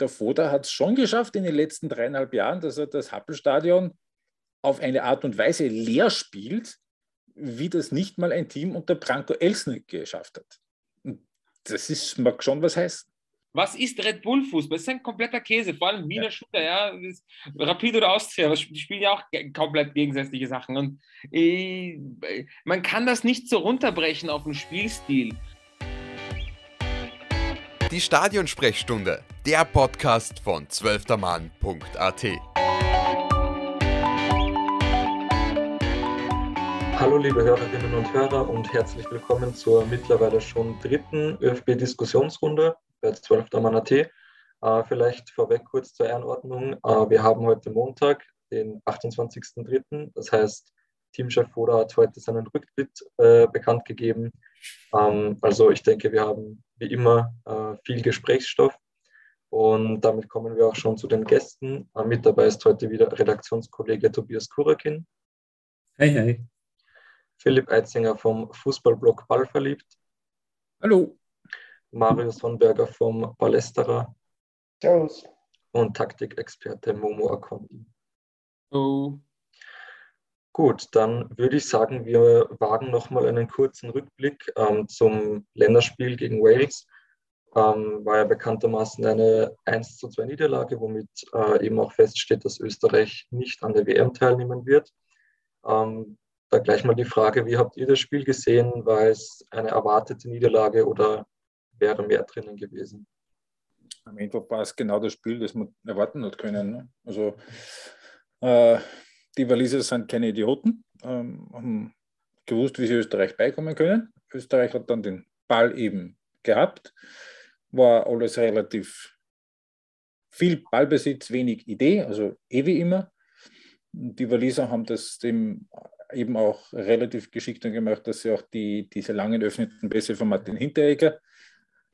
der Foda hat es schon geschafft in den letzten dreieinhalb Jahren, dass er das Happelstadion auf eine Art und Weise leer spielt, wie das nicht mal ein Team unter Branko Elsner geschafft hat. Und das ist, mag schon was heißen. Was ist Red Bull Fußball? Das ist ein kompletter Käse, vor allem Wiener ja. Shooter, ja. Rapid oder Austria, die spielen ja auch komplett gegensätzliche Sachen. Und äh, man kann das nicht so runterbrechen auf den Spielstil. Die Stadionsprechstunde, der Podcast von zwölftermann.at. Hallo liebe Hörerinnen und Hörer und herzlich willkommen zur mittlerweile schon dritten ÖFB-Diskussionsrunde bei zwölftermann.at. Äh, vielleicht vorweg kurz zur Ehrenordnung. Äh, wir haben heute Montag, den 28.03. Das heißt, Teamchef Foda hat heute seinen Rücktritt äh, bekannt gegeben. Ähm, also ich denke, wir haben wie immer äh, viel Gesprächsstoff. Und damit kommen wir auch schon zu den Gästen. Äh, mit dabei ist heute wieder Redaktionskollege Tobias Kurakin. Hey, hey. Philipp Eitzinger vom Fußballblog Ballverliebt. Hallo. Marius Sonnberger vom Ballesterer. Servus. Und Taktikexperte Momo Akondi. Oh. Gut, dann würde ich sagen, wir wagen nochmal einen kurzen Rückblick ähm, zum Länderspiel gegen Wales. Ähm, war ja bekanntermaßen eine 1 zu 2 Niederlage, womit äh, eben auch feststeht, dass Österreich nicht an der WM teilnehmen wird. Ähm, da gleich mal die Frage, wie habt ihr das Spiel gesehen? War es eine erwartete Niederlage oder wäre mehr drinnen gewesen? Am Ende war es genau das Spiel, das man erwarten hat können. Ne? Also äh, die Waliser sind keine Idioten, ähm, haben gewusst, wie sie Österreich beikommen können. Österreich hat dann den Ball eben gehabt, war alles relativ viel Ballbesitz, wenig Idee, also eh wie immer. Die Waliser haben das dem eben auch relativ geschickt gemacht, dass sie auch die, diese langen öffneten Bässe von Martin Hinteregger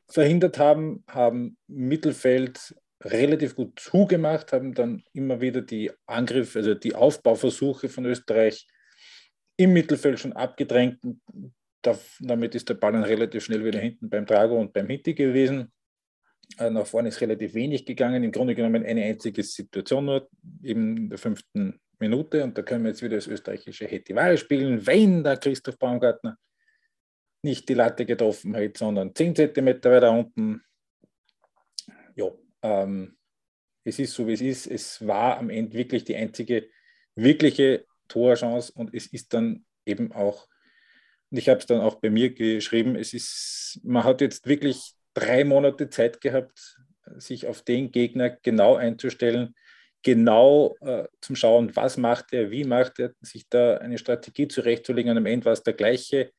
verhindert haben, haben Mittelfeld relativ gut zugemacht, haben dann immer wieder die Angriffe, also die Aufbauversuche von Österreich im Mittelfeld schon abgedrängt. damit ist der Ball dann relativ schnell wieder hinten beim Drago und beim Hinti gewesen. Äh, nach vorne ist relativ wenig gegangen. Im Grunde genommen eine einzige Situation nur, eben in der fünften Minute. Und da können wir jetzt wieder das österreichische Hetivari spielen, wenn der Christoph Baumgartner nicht die Latte getroffen hätte, sondern 10 Zentimeter weiter unten. Ja, ähm, es ist so, wie es ist. Es war am Ende wirklich die einzige wirkliche Torchance und es ist dann eben auch, und ich habe es dann auch bei mir geschrieben, es ist, man hat jetzt wirklich drei Monate Zeit gehabt, sich auf den Gegner genau einzustellen, genau äh, zum Schauen, was macht er, wie macht er, sich da eine Strategie zurechtzulegen. Und am Ende war es der gleiche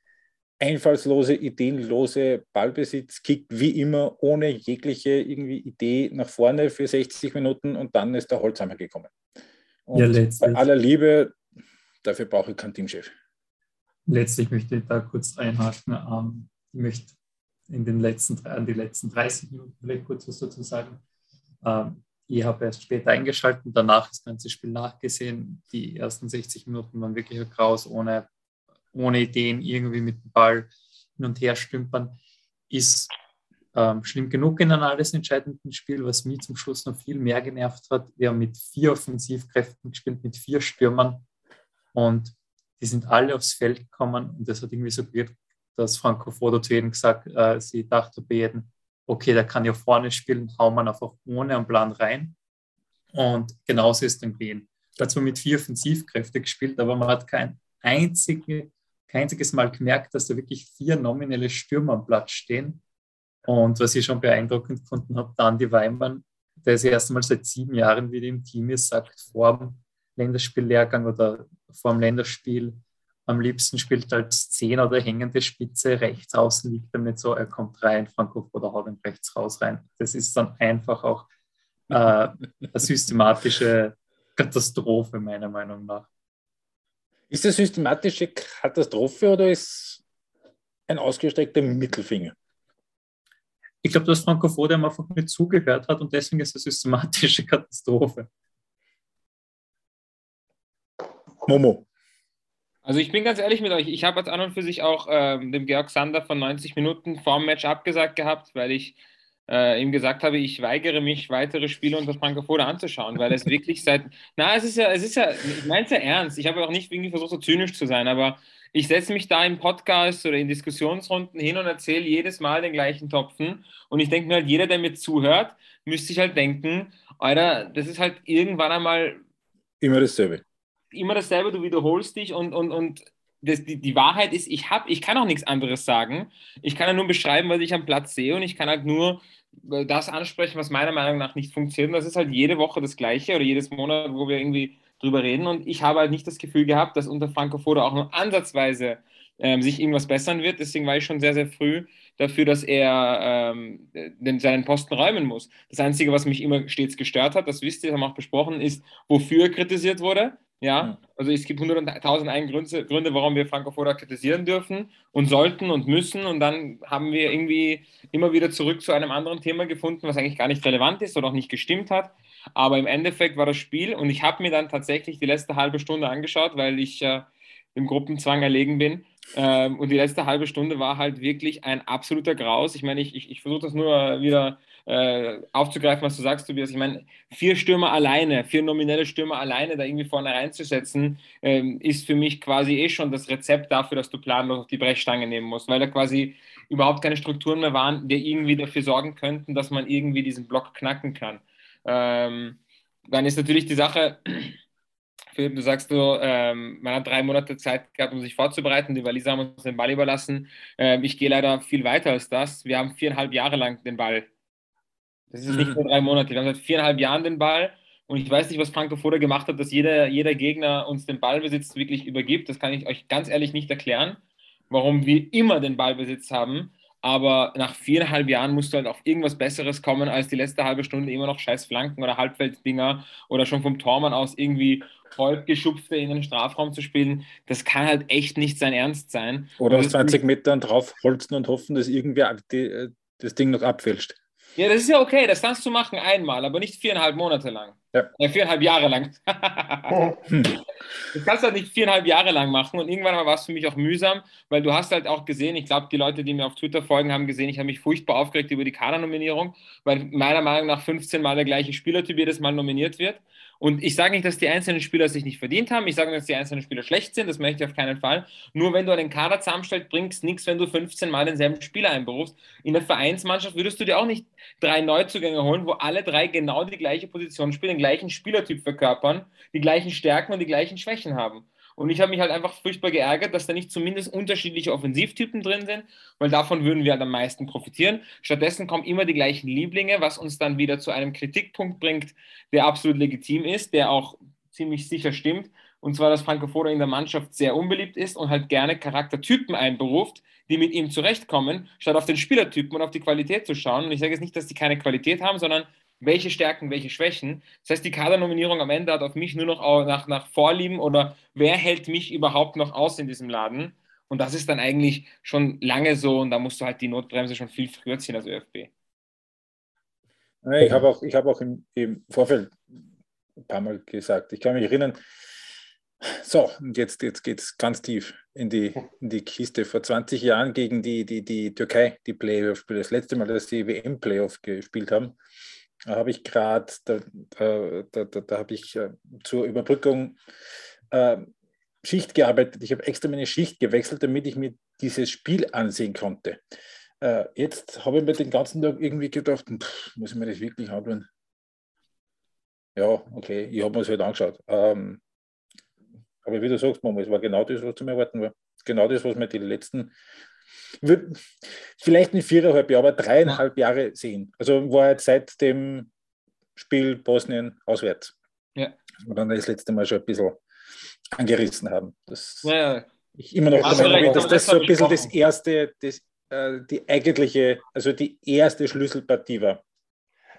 einfallslose, ideenlose Ballbesitz, kickt wie immer ohne jegliche irgendwie Idee nach vorne für 60 Minuten und dann ist der Holzhammer gekommen. Und ja, bei aller Liebe, dafür brauche ich keinen Teamchef. Letztlich möchte ich da kurz einhaken. Ähm, ich möchte in den letzten, an die letzten 30 Minuten vielleicht kurz was dazu sagen. Ähm, ich habe erst später eingeschaltet, danach das ganze Spiel nachgesehen. Die ersten 60 Minuten waren wirklich ein Graus ohne ohne Ideen irgendwie mit dem Ball hin und her stümpern, ist ähm, schlimm genug in einem alles entscheidenden Spiel. Was mich zum Schluss noch viel mehr genervt hat, wir haben mit vier Offensivkräften gespielt, mit vier Stürmern und die sind alle aufs Feld gekommen und das hat irgendwie so gewirkt, dass Franco Fodo zu jedem gesagt, äh, sie dachte bei jedem, okay, der kann ja vorne spielen, hauen wir einfach ohne einen Plan rein. Und genauso ist dann gewesen. Da hat zwar mit vier Offensivkräften gespielt, aber man hat kein einzige, kein einziges Mal gemerkt, dass da wirklich vier nominelle Stürmer am Platz stehen. Und was ich schon beeindruckend gefunden habe, dann die Weimann, der das erste Mal seit sieben Jahren wieder im Team ist, sagt vor dem Länderspiellehrgang oder vor dem Länderspiel, am liebsten spielt als Zehner oder hängende Spitze, rechts außen liegt er nicht so, er kommt rein, Franco oder haut ihn rechts raus rein. Das ist dann einfach auch äh, eine systematische Katastrophe, meiner Meinung nach. Ist das systematische Katastrophe oder ist ein ausgestreckter Mittelfinger? Ich glaube, dass Franco Foda einfach nicht zugehört hat und deswegen ist es eine systematische Katastrophe. Momo. Also ich bin ganz ehrlich mit euch, ich habe jetzt an und für sich auch ähm, dem Georg Sander von 90 Minuten vorm Match abgesagt gehabt, weil ich äh, ihm gesagt habe, ich weigere mich, weitere Spiele unter Franco Foda anzuschauen, weil es wirklich seit, na, es ist ja, es ist ja, ich meine es ja ernst, ich habe auch nicht irgendwie versucht, so zynisch zu sein, aber ich setze mich da im Podcast oder in Diskussionsrunden hin und erzähle jedes Mal den gleichen Topfen und ich denke mir halt, jeder, der mir zuhört, müsste sich halt denken, Alter, das ist halt irgendwann einmal immer dasselbe. Immer dasselbe, du wiederholst dich und, und, und das, die, die Wahrheit ist, ich, hab, ich kann auch nichts anderes sagen. Ich kann ja nur beschreiben, was ich am Platz sehe und ich kann halt nur das ansprechen, was meiner Meinung nach nicht funktioniert. Und das ist halt jede Woche das Gleiche oder jedes Monat, wo wir irgendwie drüber reden. Und ich habe halt nicht das Gefühl gehabt, dass unter Franco Foda auch nur ansatzweise ähm, sich irgendwas bessern wird. Deswegen war ich schon sehr, sehr früh dafür, dass er ähm, den, seinen Posten räumen muss. Das Einzige, was mich immer stets gestört hat, das wisst ihr, haben wir auch besprochen, ist, wofür er kritisiert wurde. Ja, also es gibt hunderttausend einen Gründe, Gründe, warum wir Franco Foda kritisieren dürfen und sollten und müssen. Und dann haben wir irgendwie immer wieder zurück zu einem anderen Thema gefunden, was eigentlich gar nicht relevant ist oder auch nicht gestimmt hat. Aber im Endeffekt war das Spiel und ich habe mir dann tatsächlich die letzte halbe Stunde angeschaut, weil ich äh, im Gruppenzwang erlegen bin. Ähm, und die letzte halbe Stunde war halt wirklich ein absoluter Graus. Ich meine, ich, ich, ich versuche das nur wieder äh, aufzugreifen, was du sagst, Tobias. Ich meine, vier Stürmer alleine, vier nominelle Stürmer alleine da irgendwie vorne reinzusetzen, ähm, ist für mich quasi eh schon das Rezept dafür, dass du planlos auf die Brechstange nehmen musst, weil da quasi überhaupt keine Strukturen mehr waren, die irgendwie dafür sorgen könnten, dass man irgendwie diesen Block knacken kann. Ähm, dann ist natürlich die Sache, Philipp, du sagst so, ähm, man hat drei Monate Zeit gehabt, um sich vorzubereiten. Die Waliser haben uns den Ball überlassen. Ähm, ich gehe leider viel weiter als das. Wir haben viereinhalb Jahre lang den Ball das ist nicht nur drei Monate. Wir haben seit viereinhalb Jahren den Ball. Und ich weiß nicht, was Franco Foda gemacht hat, dass jeder, jeder Gegner uns den Ballbesitz wirklich übergibt. Das kann ich euch ganz ehrlich nicht erklären, warum wir immer den Ballbesitz haben. Aber nach viereinhalb Jahren musst du halt auf irgendwas Besseres kommen, als die letzte halbe Stunde immer noch scheiß Flanken oder Halbfelddinger oder schon vom Tormann aus irgendwie Vollgeschupfte in den Strafraum zu spielen. Das kann halt echt nicht sein Ernst sein. Oder aus 20 Metern drauf holzen und hoffen, dass irgendwer die, das Ding noch abfälscht. Ja, das ist ja okay, das kannst du machen einmal, aber nicht viereinhalb Monate lang. Ja. ja viereinhalb Jahre lang. das kannst du halt nicht viereinhalb Jahre lang machen und irgendwann war es für mich auch mühsam, weil du hast halt auch gesehen, ich glaube, die Leute, die mir auf Twitter folgen, haben gesehen, ich habe mich furchtbar aufgeregt über die Kadernominierung, weil meiner Meinung nach 15 Mal der gleiche Spielertyp jedes Mal nominiert wird. Und ich sage nicht, dass die einzelnen Spieler sich nicht verdient haben. Ich sage nicht, dass die einzelnen Spieler schlecht sind. Das möchte ich auf keinen Fall. Nur wenn du einen Kader zusammenstellst, bringst nichts, wenn du 15 Mal denselben Spieler einberufst. In der Vereinsmannschaft würdest du dir auch nicht drei Neuzugänge holen, wo alle drei genau die gleiche Position spielen, den gleichen Spielertyp verkörpern, die gleichen Stärken und die gleichen Schwächen haben. Und ich habe mich halt einfach furchtbar geärgert, dass da nicht zumindest unterschiedliche Offensivtypen drin sind, weil davon würden wir halt am meisten profitieren. Stattdessen kommen immer die gleichen Lieblinge, was uns dann wieder zu einem Kritikpunkt bringt, der absolut legitim ist, der auch ziemlich sicher stimmt. Und zwar, dass Franco Foda in der Mannschaft sehr unbeliebt ist und halt gerne Charaktertypen einberuft, die mit ihm zurechtkommen, statt auf den Spielertypen und auf die Qualität zu schauen. Und ich sage jetzt nicht, dass die keine Qualität haben, sondern welche Stärken, welche Schwächen. Das heißt, die Kadernominierung am Ende hat auf mich nur noch nach, nach Vorlieben oder wer hält mich überhaupt noch aus in diesem Laden. Und das ist dann eigentlich schon lange so und da musst du halt die Notbremse schon viel früher ziehen als ÖFB. Ich habe auch, ich hab auch im, im Vorfeld ein paar Mal gesagt, ich kann mich erinnern, so, und jetzt, jetzt geht es ganz tief in die, in die Kiste. Vor 20 Jahren gegen die, die, die Türkei, die Playoff, das letzte Mal, dass die WM-Playoff gespielt haben, habe ich gerade, da, da, da, da habe ich äh, zur Überbrückung äh, Schicht gearbeitet. Ich habe extra meine Schicht gewechselt, damit ich mir dieses Spiel ansehen konnte. Äh, jetzt habe ich mir den ganzen Tag irgendwie gedacht, pff, muss ich mir das wirklich anschauen? Ja, okay, ich habe mir das halt angeschaut. Ähm, aber wie du sagst, Mama, es war genau das, was zu mir erwarten war. Genau das, was mir die letzten vielleicht nicht viereinhalb Jahre, aber dreieinhalb Jahre sehen. Also war jetzt seit dem Spiel Bosnien auswärts. Ja. Und dann das letzte Mal schon ein bisschen angerissen haben. Das ja, ich immer noch Meinung bin, dass das so ein bisschen das erste, das, äh, die eigentliche, also die erste Schlüsselpartie war.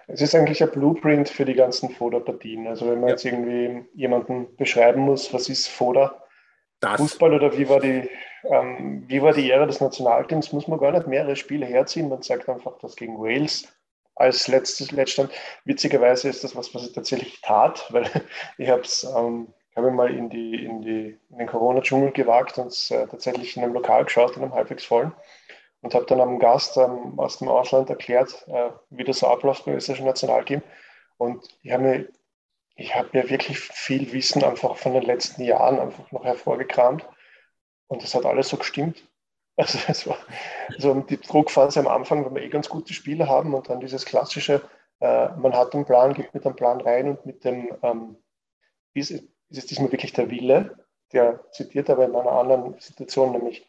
Es ist eigentlich ein Blueprint für die ganzen Foda-Partien. Also wenn man ja. jetzt irgendwie jemanden beschreiben muss, was ist Foda? Das. Fußball oder wie war die ähm, wie war die Ära des Nationalteams? Muss man gar nicht mehrere Spiele herziehen. Man sagt einfach, dass gegen Wales als letztes Letztstand. Witzigerweise ist das was, was ich tatsächlich tat, weil ich habe es ähm, habe mal in, die, in, die, in den Corona-Dschungel gewagt und es äh, tatsächlich in einem Lokal geschaut, in einem halbwegs vollen. und habe dann einem Gast ähm, aus dem Ausland erklärt, äh, wie das so abläuft beim österreichischen Nationalteam. Und ich habe mir, ich habe mir wirklich viel Wissen einfach von den letzten Jahren einfach noch hervorgekramt. Und das hat alles so gestimmt. Also es war so also die Druckphase am Anfang, wenn wir eh ganz gute Spiele haben und dann dieses klassische, äh, man hat einen Plan, geht mit einem Plan rein und mit dem, ähm, ist, ist es diesmal wirklich der Wille, der zitiert aber in einer anderen Situation, nämlich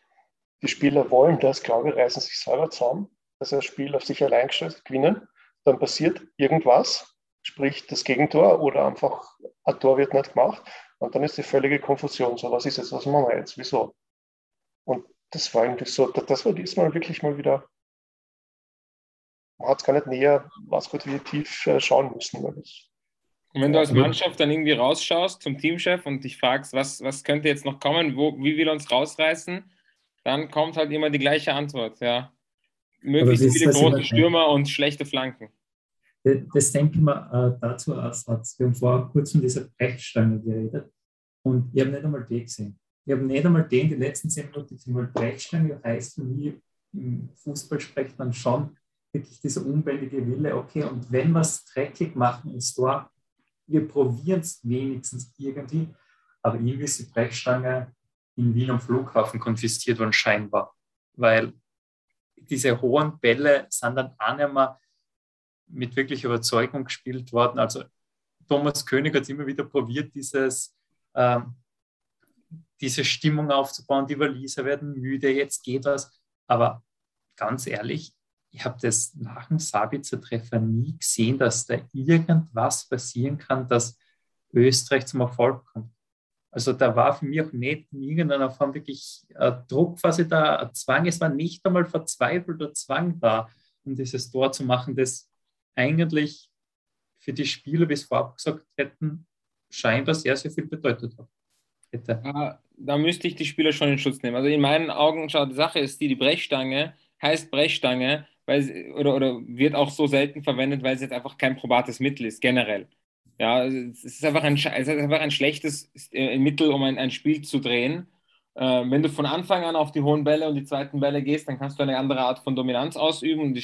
die Spieler wollen das, glaube ich, reißen sich selber zusammen, dass sie das Spiel auf sich allein gestellt gewinnen. Dann passiert irgendwas, sprich das Gegentor oder einfach ein Tor wird nicht gemacht und dann ist die völlige Konfusion. So, was ist jetzt, was machen wir jetzt, wieso? Und das war eigentlich so, das war diesmal wirklich mal wieder, man hat es gar nicht näher was gut wie tief äh, schauen müssen. Weil das und wenn du als Mannschaft dann irgendwie rausschaust zum Teamchef und dich fragst, was, was könnte jetzt noch kommen, wo, wie will er uns rausreißen, dann kommt halt immer die gleiche Antwort, ja. Möglichst viele große Stürmer und schlechte Flanken. Das, denke ich mir äh, dazu als Satz. Wir haben vor kurzem dieser Brechstange geredet und ich habe nicht einmal den gesehen. Ich habe nicht einmal den die letzten zehn Minuten gesehen, weil Brechstange heißt für mich im Fußball spricht man schon wirklich dieser unbändige Wille, okay, und wenn wir es dreckig machen ins Tor, wir probieren es wenigstens irgendwie, aber irgendwie ist die Brechstange in Wien am Flughafen konfisziert worden, scheinbar. Weil diese hohen Bälle sind dann auch nicht mehr mit wirklich Überzeugung gespielt worden. Also Thomas König hat immer wieder probiert, dieses, äh, diese Stimmung aufzubauen. Die Waliser werden müde, jetzt geht was. Aber ganz ehrlich, ich habe das nach dem Sabitzer-Treffer nie gesehen, dass da irgendwas passieren kann, dass Österreich zum Erfolg kommt. Also da war für mich auch nicht in irgendeiner Form wirklich ein Druck, was ich da, Zwang. Es war nicht einmal verzweifelter Zwang da, um dieses Tor zu machen, das eigentlich für die Spieler, wie es vorab gesagt hätten, scheinbar sehr, sehr viel bedeutet hat. Hätte. Da, da müsste ich die Spieler schon in Schutz nehmen. Also in meinen Augen, schau, die Sache ist die, die Brechstange heißt Brechstange, weil sie, oder, oder wird auch so selten verwendet, weil es jetzt einfach kein probates Mittel ist, generell. Ja, es ist einfach ein, es ist einfach ein schlechtes äh, Mittel, um ein, ein Spiel zu drehen. Äh, wenn du von Anfang an auf die hohen Bälle und die zweiten Bälle gehst, dann kannst du eine andere Art von Dominanz ausüben und das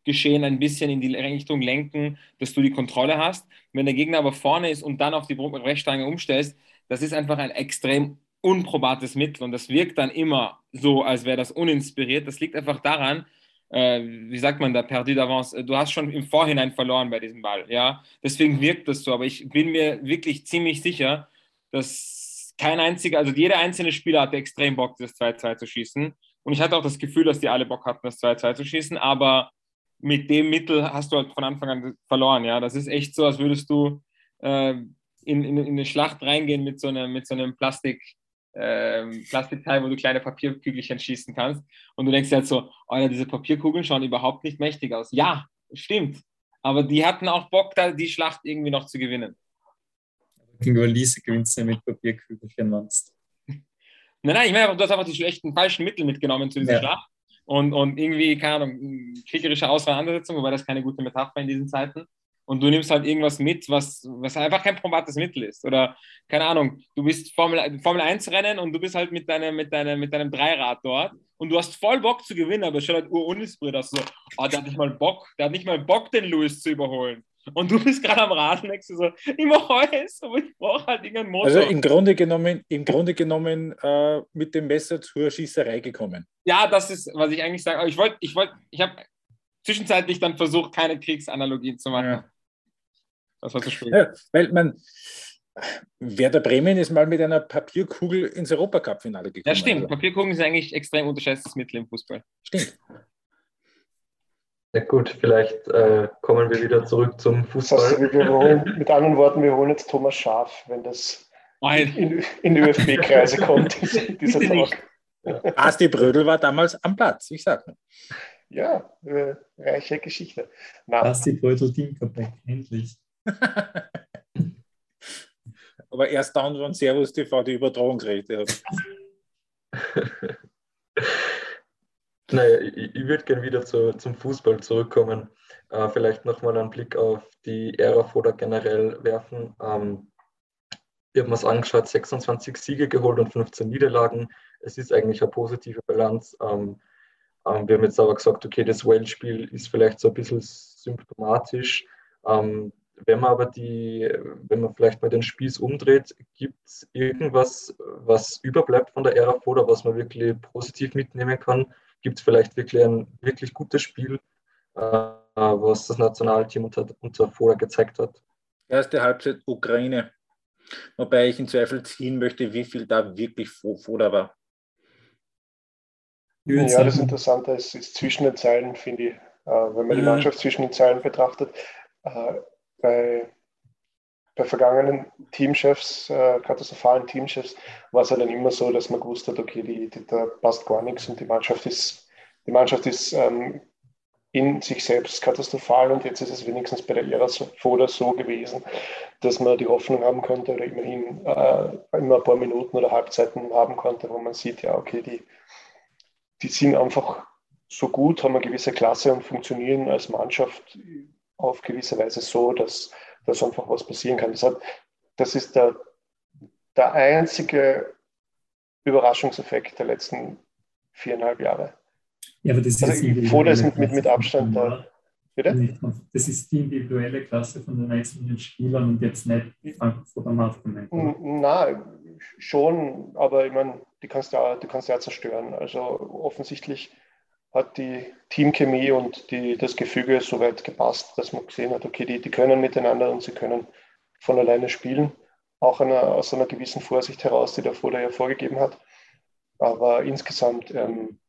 Spielgeschehen ein bisschen in die Richtung lenken, dass du die Kontrolle hast. Wenn der Gegner aber vorne ist und dann auf die Brechstange umstellst, das ist einfach ein extrem unprobates Mittel und das wirkt dann immer so, als wäre das uninspiriert. Das liegt einfach daran, äh, wie sagt man da, perdu d'avance, du hast schon im Vorhinein verloren bei diesem Ball, ja. Deswegen wirkt das so, aber ich bin mir wirklich ziemlich sicher, dass kein einziger, also jeder einzelne Spieler hatte extrem Bock, das 2-2 zu schießen. Und ich hatte auch das Gefühl, dass die alle Bock hatten, das 2-2 zu schießen, aber mit dem Mittel hast du halt von Anfang an verloren, ja. Das ist echt so, als würdest du äh, in, in, in eine Schlacht reingehen mit so, einer, mit so einem Plastik, ähm, Plastikteil, wo du kleine Papierkügelchen schießen kannst. Und du denkst dir halt so, oh diese Papierkugeln schauen überhaupt nicht mächtig aus. Ja, stimmt. Aber die hatten auch Bock, da die Schlacht irgendwie noch zu gewinnen. Gegen Walise gewinnst du mit Papierkügelchen sonst. Nein, nein, ich meine, du hast einfach die schlechten, falschen Mittel mitgenommen zu dieser ja. Schlacht. Und, und irgendwie, keine Ahnung, kriegerische Auswahleinsetzung, wobei das keine gute Metapher in diesen Zeiten und du nimmst halt irgendwas mit, was, was einfach kein probates Mittel ist. Oder, keine Ahnung, du bist Formel, Formel 1 Rennen und du bist halt mit deinem, mit, deinem, mit deinem Dreirad dort und du hast voll Bock zu gewinnen, aber es schaut halt urinspiriert aus. So, oh, der hat nicht mal Bock, der hat nicht mal Bock, den Lewis zu überholen. Und du bist gerade am Rad und denkst so, ich mache alles, aber ich brauche halt irgendeinen Motor. Also im Grunde genommen, im Grunde genommen äh, mit dem Messer zur Schießerei gekommen. Ja, das ist, was ich eigentlich sage. Aber ich wollte, ich wollte, ich habe zwischenzeitlich dann versucht, keine Kriegsanalogien zu machen. Ja. Das war zu spät. Ja, weil man, Werder Bremen ist mal mit einer Papierkugel ins Europacup-Finale gekommen. Ja, stimmt. Also. Papierkugeln sind eigentlich extrem unterschätztes Mittel im Fußball. Stimmt. Ja gut, vielleicht äh, kommen wir wieder zurück zum Fußball. Das heißt, holen, mit anderen Worten, wir holen jetzt Thomas Schaf, wenn das in, in ÖFB-Kreise kommt, dieser Talk. Asti Brödel war damals am Platz, ich sag. Ja, äh, reiche Geschichte. Asti Brödel Teamcomeback, endlich. Aber erst dann, wenn Servus TV die Übertragungsrechte hat. naja, ich, ich würde gerne wieder zu, zum Fußball zurückkommen. Äh, vielleicht nochmal einen Blick auf die Ära Foda generell werfen. Ähm, ich habe es angeschaut, 26 Siege geholt und 15 Niederlagen. Es ist eigentlich eine positive Bilanz. Ähm, Ähm, wir haben jetzt aber gesagt, okay, das Well-Spiel ist vielleicht so ein bisschen symptomatisch. Ähm, wenn man aber die, wenn man vielleicht mal den Spieß umdreht, gibt es irgendwas, was überbleibt von der Ära oder was man wirklich positiv mitnehmen kann? Gibt es vielleicht wirklich ein wirklich gutes Spiel, äh, was das Nationalteam unter, unter Foda gezeigt hat? Erste Halbzeit Ukraine. Wobei ich in Zweifel ziehen möchte, wie viel da wirklich Foda war. Ja, das Interessante ist, ist zwischen den Zeilen, finde ich, äh, wenn man die Mannschaft zwischen den Zeilen betrachtet. Äh, bei, bei vergangenen Teamchefs, äh, katastrophalen Teamchefs, war es ja dann immer so, dass man gewusst hat, okay, die, die, da passt gar nichts und die Mannschaft ist, die Mannschaft ist ähm, in sich selbst katastrophal und jetzt ist es wenigstens bei der Ära Foda so gewesen, dass man die Hoffnung haben konnte oder immerhin äh, immer ein paar Minuten oder Halbzeiten haben konnte, wo man sieht, ja, okay, die, die sind einfach so gut, haben eine gewisse Klasse und funktionieren als Mannschaft auf gewisse Weise so, dass, dass einfach was passieren kann. Das, hat, das ist der, der einzige Überraschungseffekt der letzten viereinhalb Jahre. Ja, aber das ist also ich das mit, mit, mit Abstand da. Bitte? Das ist die individuelle Klasse von den einzelnen Spielern und jetzt nicht Frankfurt am Aufgemeint. Nein, schon, aber ich meine, die kannst du ja, die kannst du ja zerstören. Also offensichtlich hat die Teamchemie und die, das Gefüge so weit gepasst, dass man gesehen hat, okay, die, die können miteinander und sie können von alleine spielen. Auch einer, aus einer gewissen Vorsicht heraus, die der Vorder ja vorgegeben hat. Aber insgesamt ähm,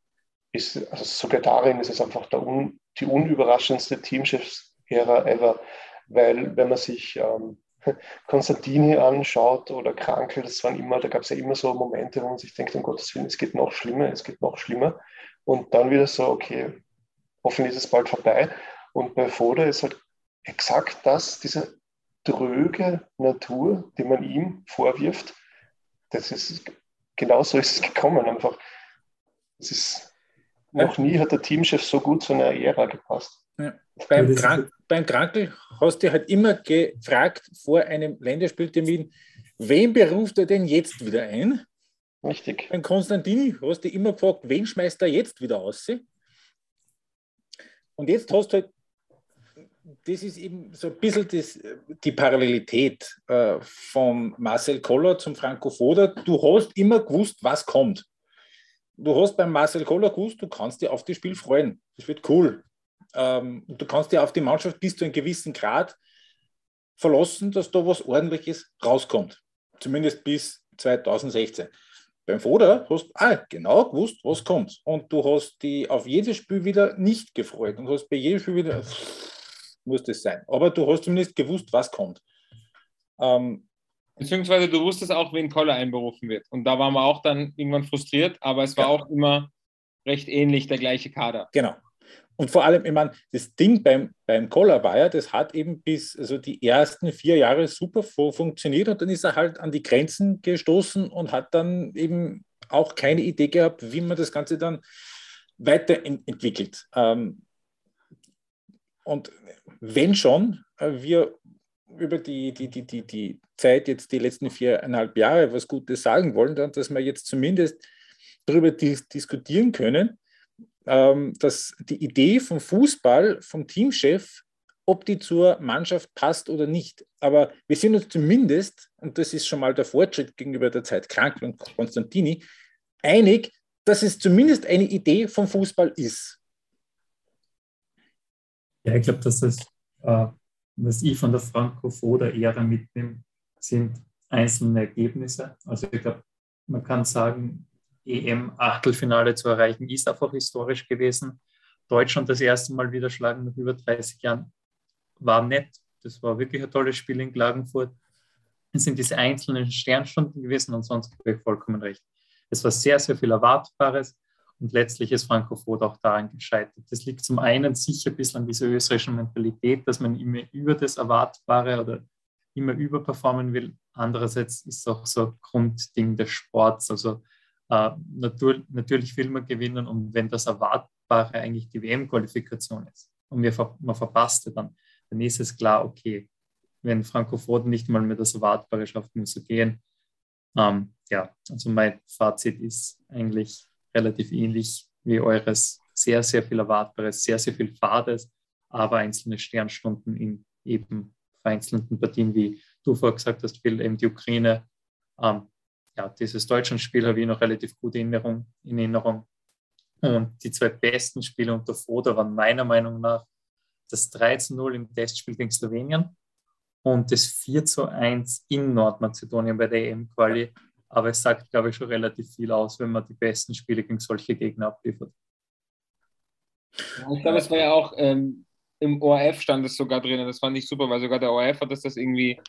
ist, also sogar darin ist es einfach un, die unüberraschendste Teamchefs-Ära ever, weil wenn man sich ähm, Konstantini anschaut oder Krankel, das waren immer, da gab es ja immer so Momente, wo man sich denkt, um Gottes Willen, es geht noch schlimmer, es geht noch schlimmer. Und dann wieder so, okay, hoffentlich ist es bald vorbei. Und bei Foda ist halt exakt das, diese dröge Natur, die man ihm vorwirft, das ist, genauso ist es gekommen. Einfach, es ist, noch nie hat der Teamchef so gut zu einer Ära gepasst. Ja. Beim, Krank, beim Krankel hast du halt immer gefragt vor einem Länderspieltermin, wen beruft er denn jetzt wieder ein? Richtig. Beim Konstantini hast du immer gefragt, wen schmeißt er jetzt wieder aus? Und jetzt hast du halt, das ist eben so ein bisschen das, die Parallelität äh, von Marcel Koller zum Franco Foda. Du hast immer gewusst, was kommt. Du hast beim Marcel Koller gewusst, du kannst dir auf das Spiel freuen. Das wird cool. Ähm, du kannst dir auf die Mannschaft bis zu einem gewissen Grad verlassen, dass da was Ordentliches rauskommt. Zumindest bis 2016. Beim Foda hast du ah, genau gewusst, was kommt. Und du hast die auf jedes Spiel wieder nicht gefreut und hast bei jedem Spiel wieder, muss das sein. Aber du hast zumindest gewusst, was kommt. Ähm, Beziehungsweise du wusstest auch, wen Koller einberufen wird. Und da waren wir auch dann irgendwann frustriert, aber es war ja. auch immer recht ähnlich der gleiche Kader. Genau. Und vor allem, ich meine, das Ding beim, beim Koller war ja, das hat eben bis also die ersten vier Jahre super funktioniert und dann ist er halt an die Grenzen gestoßen und hat dann eben auch keine Idee gehabt, wie man das Ganze dann weiterentwickelt. Ähm, und wenn schon äh, wir über die, die, die, die, die Zeit, jetzt die letzten viereinhalb Jahre, was Gutes sagen wollen, dann, dass wir jetzt zumindest darüber dis diskutieren können, ähm, dass die Idee vom Fußball, vom Teamchef, ob die zur Mannschaft passt oder nicht. Aber wir sind uns zumindest, und das ist schon mal der Fortschritt gegenüber der Zeit Krank und Konstantini, einig, dass es zumindest eine Idee vom Fußball ist. Ja, ich glaube, dass das, äh, was ich von der Franco-Foda-Ära mitnehme, sind einzelne Ergebnisse. Also ich glaube, man kann sagen, EM-Achtelfinale zu erreichen, ist einfach historisch gewesen. Deutschland das erste Mal wieder schlagen nach über 30 Jahren war nett. Das war wirklich ein tolles Spiel in Klagenfurt. Es sind diese einzelnen Sternstunden gewesen und sonst habe ich vollkommen recht. Es war sehr, sehr viel Erwartbares und letztlich ist Frankofurt auch daran gescheitert. Das liegt zum einen sicher ein bisschen an dieser österreichischen Mentalität, dass man immer über das Erwartbare oder immer überperformen will. Andererseits ist es auch so ein Grundding des Sports. Also natur, natürlich will man gewinnen und wenn das Erwartbare eigentlich die WM-Qualifikation ist und wir, man verpasst dann, dann ist es klar, okay, wenn Frankophonen nicht mal mehr das Erwartbare schafft, muss er gehen. Ähm, ja, also mein Fazit ist eigentlich relativ ähnlich wie eures sehr, sehr viel Erwartbares, sehr, sehr viel Fades, aber einzelne Sternstunden in eben vereinzelten Partien, wie du vorher gesagt hast, Phil, eben die Ukraine. Ähm, ja, dieses Deutschlandspiel habe ich noch relativ gut in Erinnerung, in Erinnerung. Und die zwei besten Spiele unter Foda waren meiner Meinung nach das 3 zu 0 im Testspiel gegen Slowenien und das 4 zu 1 in Nordmazedonien bei der EM-Quali. Aber es sagt, glaube ich, schon relativ viel aus, wenn man die besten Spiele gegen solche Gegner abliefert. ich glaube, es war ja auch ähm, im ORF stand es sogar drin. Das fand ich super, weil sogar der ORF hat das, das irgendwie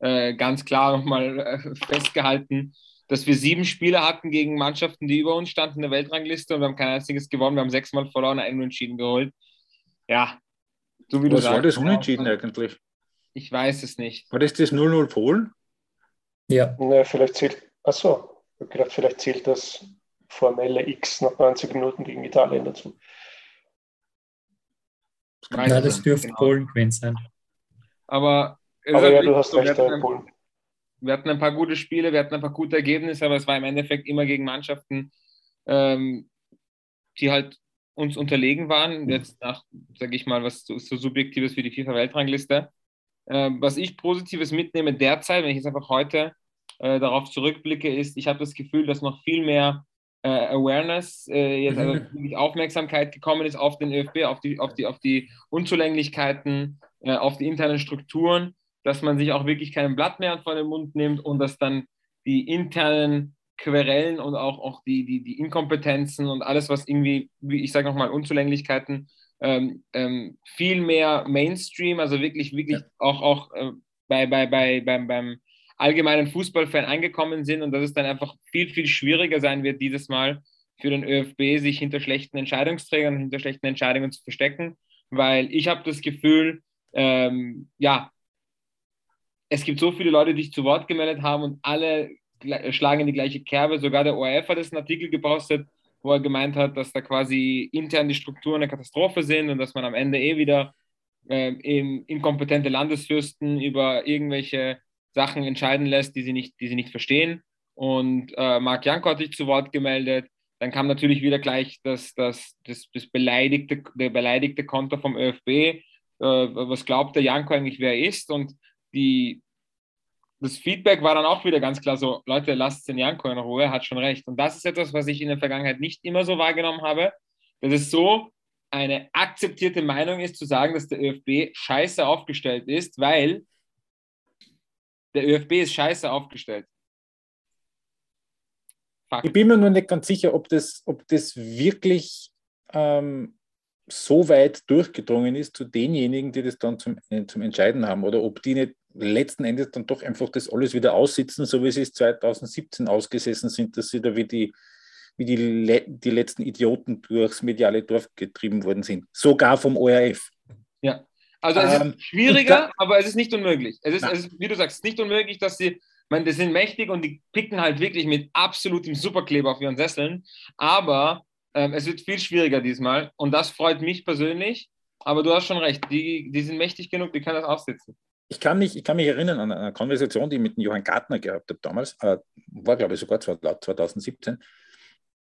äh, ganz klar nochmal äh, festgehalten, dass wir sieben Spiele hatten gegen Mannschaften, die über uns standen in der Weltrangliste und wir haben kein einziges gewonnen. Wir haben sechsmal verloren, einen Unentschieden geholt. Ja, so wie Was du sagst. Was war das Unentschieden eigentlich? Ich weiß es nicht. War das das 0-0 Polen? Ja. Ne, vielleicht zählt, achso, ich habe gedacht, vielleicht zählt das formelle X nach 90 Minuten gegen Italien dazu. Das ja, das dürfte genau. Polen gewesen sein. Aber, aber ja, du hast so, recht, wir Polen. Wir hatten ein paar gute Spiele, wir hatten ein paar gute Ergebnisse, aber es war im Endeffekt immer gegen Mannschaften, ähm, die halt uns unterlegen waren. Jetzt nach, sage ich mal, was so, so Subjektives wie die FIFA-Weltrangliste. Äh, was ich Positives mitnehme derzeit, wenn ich jetzt einfach heute äh, darauf zurückblicke, ist, ich habe das Gefühl, dass noch viel mehr äh, Awareness, äh, jetzt also mhm. Aufmerksamkeit gekommen ist auf den ÖFB, auf die, auf die, auf die Unzulänglichkeiten, äh, auf die internen Strukturen, dass man sich auch wirklich keinen Blatt mehr vor den Mund nimmt und dass dann die internen Querellen und auch, auch die, die, die Inkompetenzen und alles, was irgendwie, wie ich sage nochmal, Unzulänglichkeiten ähm, ähm, viel mehr Mainstream, also wirklich, wirklich ja. auch, auch äh, bei, bei, bei, beim, beim allgemeinen Fußballfan angekommen sind und dass es dann einfach viel, viel schwieriger sein wird, dieses Mal für den ÖFB, sich hinter schlechten Entscheidungsträgern, hinter schlechten Entscheidungen zu verstecken, weil ich habe das Gefühl, ähm, ja, es gibt so viele Leute, die sich zu Wort gemeldet haben und alle schlagen in die gleiche Kerbe. Sogar der ORF hat das einen Artikel gepostet, wo er gemeint hat, dass da quasi intern die Strukturen eine Katastrophe sind und dass man am Ende eh wieder äh, inkompetente Landesfürsten über irgendwelche Sachen entscheiden lässt, die sie nicht, die sie nicht verstehen. Und äh, Marc Janko hat sich zu Wort gemeldet. Dann kam natürlich wieder gleich das, das, das, das beleidigte, der beleidigte Konto vom ÖFB. Äh, was glaubt der Janko eigentlich, wer er ist? Und die, das Feedback war dann auch wieder ganz klar so, Leute, lasst den Janko in Ruhe, hat schon recht. Und das ist etwas, was ich in der Vergangenheit nicht immer so wahrgenommen habe, dass es so eine akzeptierte Meinung ist, zu sagen, dass der ÖFB scheiße aufgestellt ist, weil der ÖFB ist scheiße aufgestellt. Fakt. Ich bin mir nur nicht ganz sicher, ob das, ob das wirklich ähm, so weit durchgedrungen ist zu denjenigen, die das dann zum, zum Entscheiden haben oder ob die nicht letzten Endes dann doch einfach das alles wieder aussitzen, so wie sie es 2017 ausgesessen sind, dass sie da wie die, wie die, die letzten Idioten durchs mediale Dorf getrieben worden sind. Sogar vom ORF. Ja, also es ähm, ist schwieriger, aber es ist nicht unmöglich. Es ist, es ist, wie du sagst, nicht unmöglich, dass sie, ich meine, die sind mächtig und die picken halt wirklich mit absolutem Superkleber auf ihren Sesseln, aber ähm, es wird viel schwieriger diesmal und das freut mich persönlich. Aber du hast schon recht, die, die sind mächtig genug, die können das aussitzen ich kann mich, ich kann mich erinnern an eine Konversation, die ich mit dem Johann Gartner gehabt habe damals, äh, war glaube ich sogar 2017.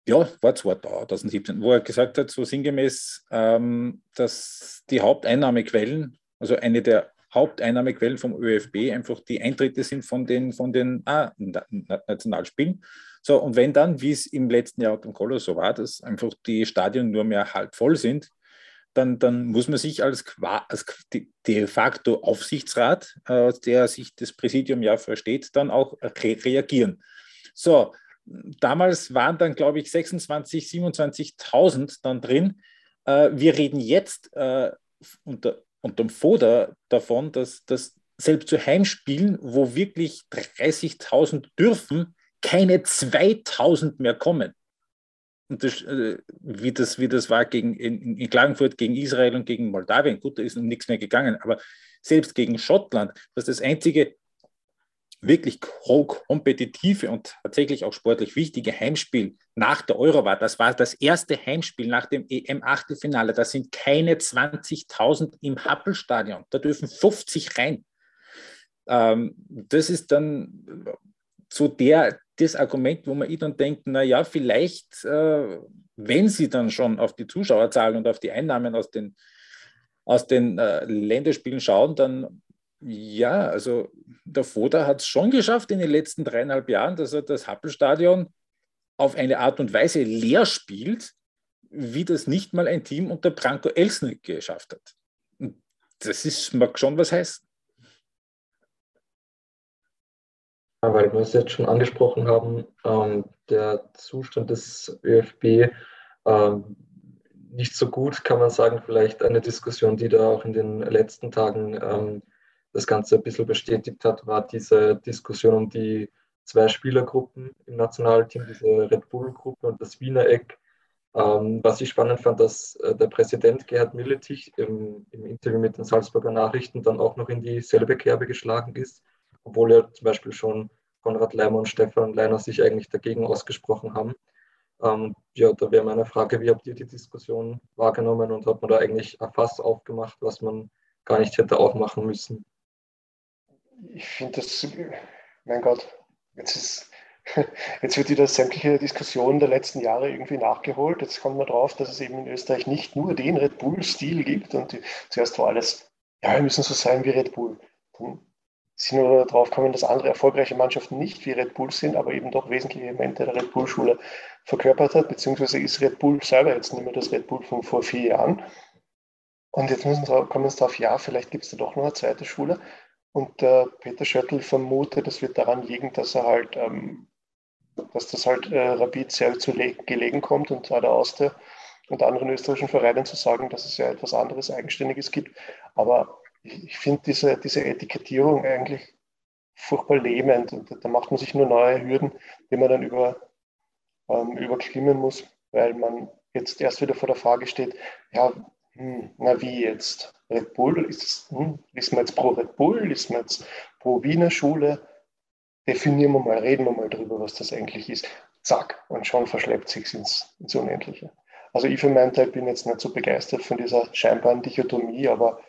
Ja, war 2017, wo er gesagt hat, so sinngemäß, ähm, dass die Haupteinnahmequellen, also eine der Haupteinnahmequellen vom ÖFB einfach die Eintritte sind von den, von den ah, Nationalspielen. So, und wenn dann, wie es im letzten Jahr am Kolo so war, dass einfach die Stadien nur mehr halb voll sind, dann, dann muss man sich als, als de facto Aufsichtsrat, äh, der sich das Präsidium ja versteht, dann auch re reagieren. So, damals waren dann, glaube ich, 26, 27.000 dann drin. Äh, wir reden jetzt äh, unter, unterm Foder davon, dass, dass selbst zu Heimspielen, wo wirklich 30.000 dürfen, keine 2.000 mehr kommen das, äh, wie, das, wie das war gegen, in, in, Klagenfurt gegen Israel und gegen Moldawien. Gut, da ist um nichts mehr gegangen, aber selbst gegen Schottland, was das einzige wirklich kompetitive und tatsächlich auch sportlich wichtige Heimspiel nach der Euro war. Das war das erste Heimspiel nach dem EM-Achtelfinale. Da sind keine 20.000 im Happelstadion. Da dürfen 50 rein. Ähm, das ist dann so der, das Argument, wo man ich dann denkt, naja, vielleicht, äh, wenn sie dann schon auf die Zuschauerzahlen und auf die Einnahmen aus den, aus den äh, Länderspielen schauen, dann ja, also der Foda hat es schon geschafft in den letzten dreieinhalb Jahren, dass er das Happelstadion auf eine Art und Weise leer spielt, wie das nicht mal ein Team unter Branko Elsnik geschafft hat. Das ist, mag schon was heißen. Weil wir es jetzt schon angesprochen haben, ähm, der Zustand des ÖFB ähm, nicht so gut, kann man sagen, vielleicht eine Diskussion, die da auch in den letzten Tagen ähm, das Ganze ein bisschen bestätigt hat, war diese Diskussion um die zwei Spielergruppen im Nationalteam, diese Red Bull-Gruppe und das Wiener Eck. Ähm, was ich spannend fand, dass äh, der Präsident Gerhard Milletich im, im Interview mit den Salzburger Nachrichten dann auch noch in dieselbe Kerbe geschlagen ist obwohl ja zum Beispiel schon Konrad Leimer und Stefan Leiner sich eigentlich dagegen ausgesprochen haben. Ähm, ja, da wäre meine Frage, wie habt ihr die Diskussion wahrgenommen und hat man da eigentlich ein Fass aufgemacht, was man gar nicht hätte aufmachen müssen? Ich finde das, mein Gott, jetzt ist Jetzt wird wieder sämtliche Diskussion der letzten Jahre irgendwie nachgeholt. Jetzt kommt man drauf, dass es eben in Österreich nicht nur den Red Bull-Stil gibt und die, zuerst war alles, ja, wir müssen so sein wie Red Bull. Dann sind nur darauf kommen, dass andere erfolgreiche Mannschaften nicht wie Red Bull sind, aber eben doch wesentliche Elemente der Red Bull-Schule verkörpert hat, beziehungsweise ist Red Bull selber jetzt nicht mehr das Red Bull von vor vier Jahren. Und jetzt müssen kommen wir darauf, ja, vielleicht gibt es da doch noch eine zweite Schule. Und äh, Peter Schöttl vermutet, das wird daran liegen, dass er halt, ähm, dass das halt äh, Rapid sehr zu gelegen kommt und da der Austria und anderen österreichischen Vereinen zu sagen, dass es ja etwas anderes Eigenständiges gibt. Aber ich finde diese, diese Etikettierung eigentlich furchtbar lähmend und da macht man sich nur neue Hürden, die man dann über, ähm, überklimmen muss, weil man jetzt erst wieder vor der Frage steht, ja, hm, na wie jetzt? Red Bull, ist, hm, ist man jetzt pro Red Bull, ist man jetzt pro Wiener Schule? Definieren wir mal, reden wir mal drüber, was das eigentlich ist. Zack, und schon verschleppt sich ins, ins Unendliche. Also ich für meinen Teil bin jetzt nicht so begeistert von dieser scheinbaren Dichotomie, aber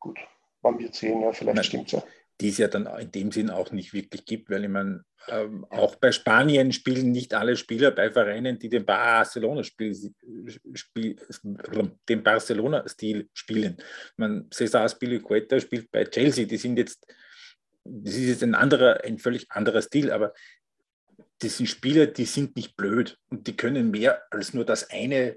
gut, man wird sehen, ja, vielleicht stimmt es ja. Die es ja dann in dem Sinn auch nicht wirklich gibt, weil ich meine, ähm, auch bei Spanien spielen nicht alle Spieler bei Vereinen, die den Barcelona-Stil spiel, den Barcelona-Stil spielen. Man, Cesar Spilicueta spielt bei Chelsea, die sind jetzt, das ist jetzt ein anderer, ein völlig anderer Stil, aber das sind Spieler, die sind nicht blöd und die können mehr als nur das eine